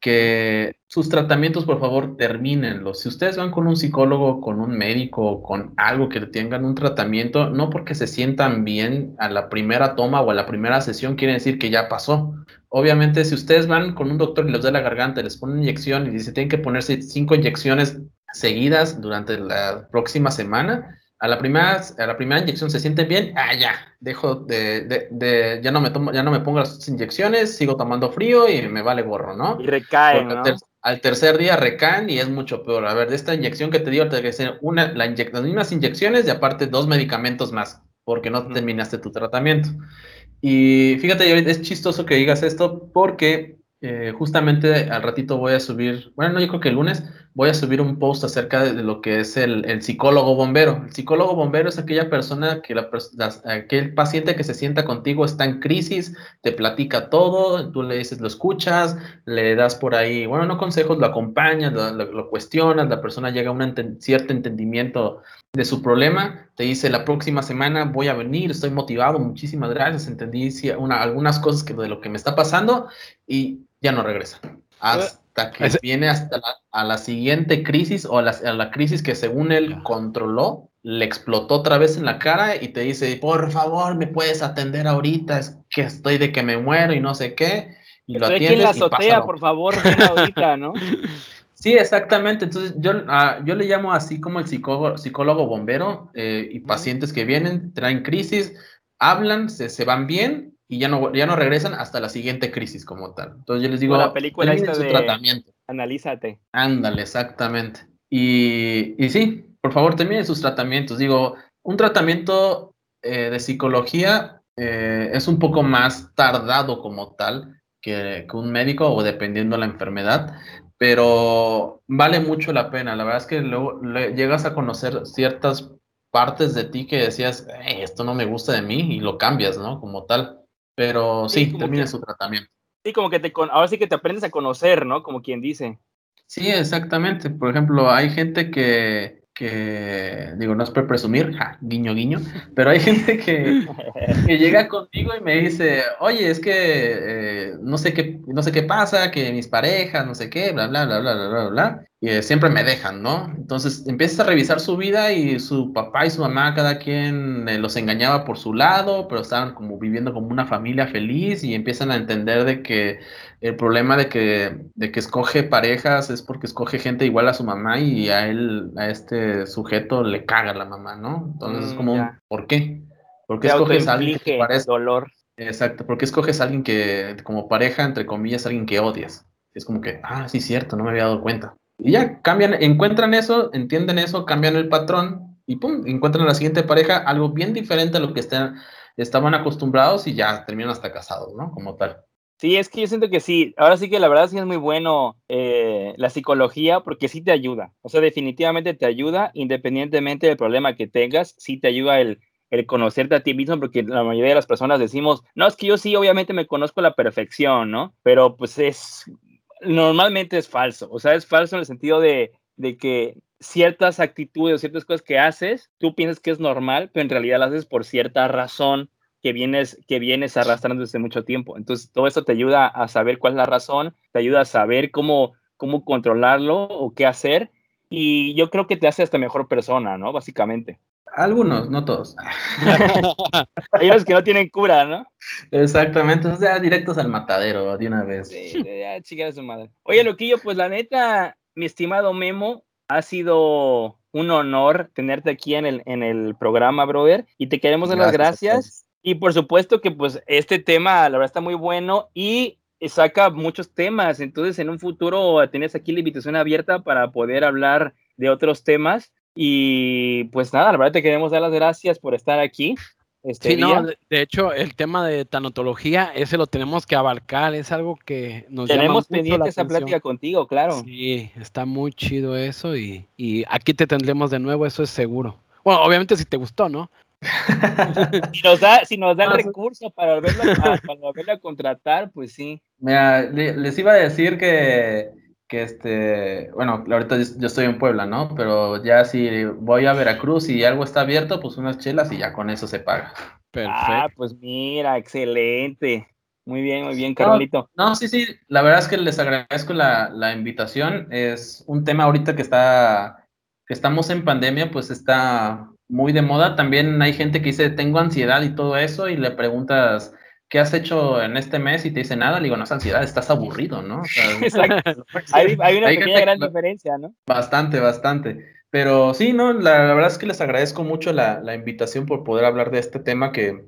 que sus tratamientos, por favor, termínenlos. Si ustedes van con un psicólogo, con un médico, con algo que tengan un tratamiento, no porque se sientan bien a la primera toma o a la primera sesión, quiere decir que ya pasó. Obviamente, si ustedes van con un doctor y les da la garganta, les pone una inyección y dice tienen que ponerse cinco inyecciones seguidas durante la próxima semana, a la primera, a la primera inyección se sienten bien, ah, ya, dejo de, de, ya no me tomo, ya no me pongo las inyecciones, sigo tomando frío y me vale gorro, ¿no? Y recaen, ¿no? al tercer día recaen y es mucho peor. A ver, de esta inyección que te dio, te que hacer una, la las mismas inyecciones y aparte dos medicamentos más, porque no terminaste tu tratamiento. Y fíjate, es chistoso que digas esto porque eh, justamente al ratito voy a subir, bueno, no, yo creo que el lunes voy a subir un post acerca de, lo que es el, psicólogo bombero. El psicólogo bombero es aquella persona que la, aquel paciente que se sienta contigo está en crisis, te platica todo, tú le dices, lo escuchas, le das por ahí, bueno, no consejos, lo acompañas, lo, cuestionas, la persona llega a un cierto entendimiento de su problema, te dice la próxima semana voy a venir, estoy motivado, muchísimas gracias, entendí una, algunas cosas que, de lo que me está pasando y ya no regresa. hasta que viene hasta la, a la siguiente crisis o a la, a la crisis que según él controló, le explotó otra vez en la cara y te dice, por favor, me puedes atender ahorita, es que estoy de que me muero y no sé qué. Y lo atiendes en la azotea, por favor, <laughs> ahorita, ¿no? Sí, exactamente. Entonces, yo, ah, yo le llamo así como el psicólogo, psicólogo bombero eh, y pacientes que vienen, traen crisis, hablan, se, se, van bien y ya no, ya no regresan hasta la siguiente crisis como tal. Entonces, yo les digo, la película esta su de tratamiento. Analízate. Ándale, exactamente. Y, y sí, por favor, terminen sus tratamientos. Digo, un tratamiento eh, de psicología eh, es un poco más tardado como tal que, que un médico o dependiendo la enfermedad, pero vale mucho la pena. La verdad es que luego llegas a conocer ciertas partes de ti que decías, esto no me gusta de mí y lo cambias, ¿no? Como tal. Pero sí, termina su tratamiento. Sí, como que te, ahora sí que te aprendes a conocer, ¿no? Como quien dice. Sí, exactamente. Por ejemplo, hay gente que, que digo, no es por presumir, guiño, guiño, pero hay gente que, que, llega contigo y me dice, oye, es que eh, no, sé qué, no sé qué pasa, que mis parejas, no sé qué, bla, bla, bla, bla, bla, bla, bla, eh, siempre me dejan, ¿no? Entonces empiezas a revisar su vida y su papá y su mamá, cada quien eh, los engañaba por su lado, pero estaban como viviendo como una familia feliz y empiezan a entender de que el problema de que, de que escoge parejas es porque escoge gente igual a su mamá y a él, a este sujeto le caga la mamá, ¿no? Entonces es mm, como, ¿por qué? ¿Por qué escoges a alguien que parece... dolor? Exacto, ¿por qué escoges a alguien que, como pareja, entre comillas, alguien que odias? Es como que, ah, sí, cierto, no me había dado cuenta. Y ya, cambian, encuentran eso, entienden eso, cambian el patrón y pum, encuentran a la siguiente pareja algo bien diferente a lo que estaban acostumbrados y ya terminan hasta casados, ¿no? Como tal. Sí, es que yo siento que sí. Ahora sí que la verdad sí es muy bueno eh, la psicología porque sí te ayuda. O sea, definitivamente te ayuda independientemente del problema que tengas. Sí te ayuda el, el conocerte a ti mismo porque la mayoría de las personas decimos, no, es que yo sí, obviamente me conozco a la perfección, ¿no? Pero pues es, normalmente es falso. O sea, es falso en el sentido de, de que ciertas actitudes o ciertas cosas que haces, tú piensas que es normal, pero en realidad las haces por cierta razón que vienes, que vienes arrastrando desde mucho tiempo. Entonces, todo esto te ayuda a saber cuál es la razón, te ayuda a saber cómo, cómo controlarlo o qué hacer. Y yo creo que te hace hasta mejor persona, ¿no? Básicamente. Algunos, no todos. <laughs> Hay unos que no tienen cura, ¿no? Exactamente, o sea, directos al matadero de una vez. Sí, ya, su madre. Oye, Loquillo, pues la neta, mi estimado Memo, ha sido un honor tenerte aquí en el, en el programa, brother, y te queremos dar las gracias y por supuesto que pues este tema la verdad está muy bueno y saca muchos temas, entonces en un futuro tienes aquí la invitación abierta para poder hablar de otros temas y pues nada, la verdad te queremos dar las gracias por estar aquí. Este sí, no, de, hecho, el tema de tanatología, ese lo tenemos que abarcar, es algo que nos Tenemos pendiente esa plática contigo, claro. Sí, está muy chido eso y, y aquí te tendremos de nuevo, eso es seguro. Bueno, obviamente si te gustó, ¿no? <laughs> <laughs> si nos da, si nos da el recurso para volverla, a, contratar, pues sí. Mira, les iba a decir que, que este, bueno, ahorita yo estoy en Puebla, ¿no? Pero ya si voy a Veracruz y algo está abierto, pues unas chelas y ya con eso se paga. Perfecto. Ah, pues mira, excelente. Muy bien, muy bien, Carlito. No, sí, sí, la verdad es que les agradezco la, la invitación. Es un tema ahorita que está, que estamos en pandemia, pues está muy de moda. También hay gente que dice, tengo ansiedad y todo eso, y le preguntas, ¿qué has hecho en este mes? Y te dice nada, le digo, no es ansiedad, estás aburrido, ¿no? <laughs> Exacto. <laughs> hay, una pequeña gran diferencia, ¿no? Bastante, bastante. Pero sí, no, la, verdad es que les agradezco mucho la, la, invitación por poder hablar de este tema que,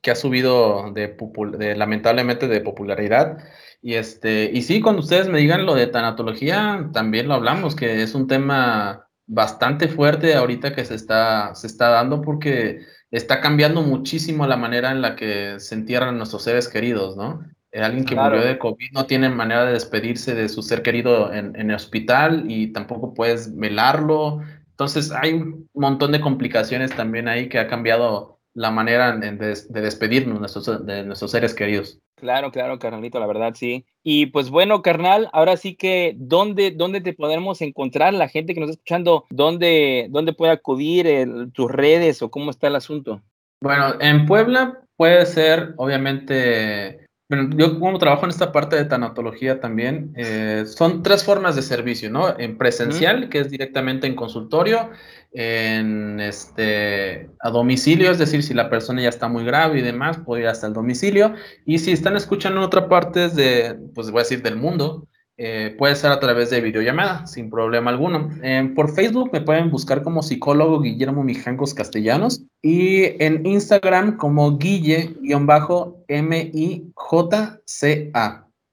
que ha subido de, de, lamentablemente de popularidad. Y este, y sí, cuando ustedes me digan lo de tanatología, también lo hablamos, que es un tema bastante fuerte ahorita que se está, se está dando porque está cambiando muchísimo la manera en la que se entierran nuestros seres queridos, ¿no? Eh, alguien que murió de COVID no tiene manera de despedirse de su ser querido en, en, el hospital y tampoco puedes velarlo. Entonces hay un montón de complicaciones también ahí que ha cambiado la manera de, de despedirnos de nuestros, de nuestros seres queridos. Claro, claro, carnalito, la verdad, sí. Y pues bueno, carnal, ahora sí que, ¿dónde, dónde te podemos encontrar la gente que nos está escuchando? ¿Dónde, dónde puede acudir tus redes o cómo está el asunto? Bueno, en Puebla puede ser, obviamente, yo como trabajo en esta parte de tanatología también, eh, son tres formas de servicio, ¿no? En presencial, que es directamente en consultorio, en este, a domicilio, es decir, si la persona ya está muy grave y demás, puede ir hasta el domicilio. Y si están escuchando en otra parte de, pues voy a decir, del mundo, eh, puede ser a través de videollamada, sin problema alguno. por Facebook me pueden buscar como psicólogo Guillermo Mijangos Castellanos y en Instagram como Guille-M-I-J-C-A.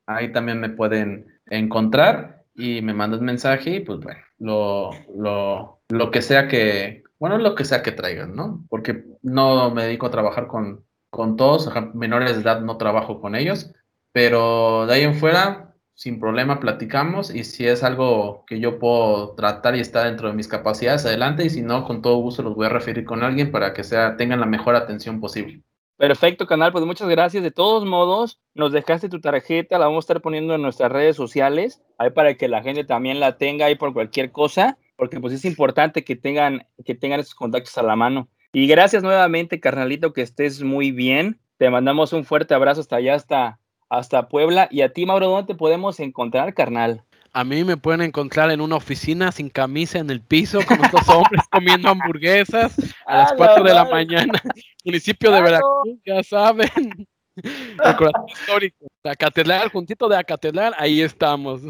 Ahí también me pueden encontrar y me mandan mensaje y pues bueno, lo, lo, lo que sea que, bueno, lo que sea que traigan, ¿no? Porque no me dedico a trabajar con, con todos, menores de edad no trabajo con ellos, pero de ahí en fuera sin problema platicamos y si es algo que yo puedo tratar y está dentro de mis capacidades, adelante y si no, con todo gusto los voy a referir con alguien para que sea, tengan la mejor atención posible. Perfecto, canal, pues muchas gracias. De todos modos, nos dejaste tu tarjeta, la vamos a estar poniendo en nuestras redes sociales, ahí para que la gente también la tenga ahí por cualquier cosa, porque pues es importante que tengan, que tengan esos contactos a la mano. Y gracias nuevamente, carnalito, que estés muy bien. Te mandamos un fuerte abrazo hasta allá, hasta, hasta Puebla. Y a ti, Mauro, ¿dónde te podemos encontrar, carnal? A mí me pueden encontrar en una oficina sin camisa en el piso con estos hombres <laughs> comiendo hamburguesas a las 4 de la mañana. <laughs> Municipio de Veracruz, ya saben. <laughs> histórico. La catedral, juntito de la catedral, ahí estamos.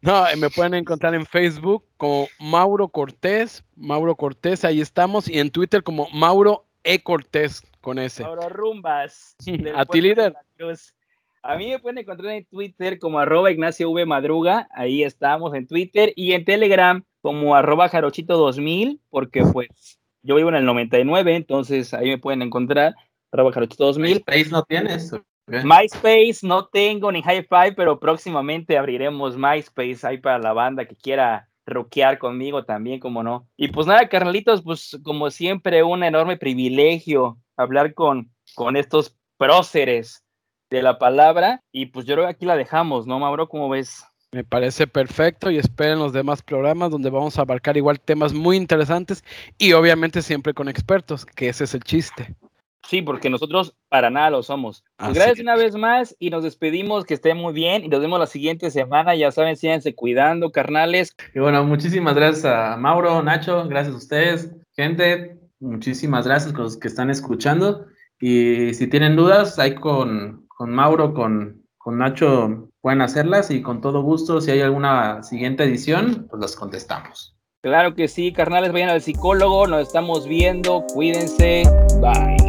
No, me pueden encontrar en Facebook como Mauro Cortés, Mauro Cortés, ahí estamos, y en Twitter como Mauro E. Cortés, con ese. Mauro Rumbas. A ti, líder. A mí me pueden encontrar en Twitter como arroba Ignacio V Madruga, ahí estamos en Twitter, y en Telegram como arroba Jarochito2000, porque pues yo vivo en el 99, entonces ahí me pueden encontrar, arroba Jarochito2000. MySpace no tienes. MySpace no tengo ni Hi-Fi, pero próximamente abriremos MySpace ahí para la banda que quiera rockear conmigo también, como no. Y pues nada, carnalitos, pues como siempre, un enorme privilegio hablar con, con estos próceres de la palabra. Y pues yo creo que aquí la dejamos, ¿no, Mauro? ¿Cómo ves? Me parece perfecto y esperen los demás programas donde vamos a abarcar igual temas muy interesantes y obviamente siempre con expertos, que ese es el chiste. Sí, porque nosotros para nada lo somos. Pues gracias una vez más y nos despedimos, que estén muy bien y nos vemos la siguiente semana. Ya saben, síganse cuidando, carnales. Y bueno, muchísimas gracias a Mauro, Nacho, gracias a ustedes. Gente, muchísimas gracias a los que están escuchando. Y si tienen dudas, hay con con Mauro, con, con Nacho pueden hacerlas y con todo gusto, si hay alguna siguiente edición, pues las contestamos. Claro que sí, carnales, vayan al psicólogo, nos estamos viendo, cuídense, bye.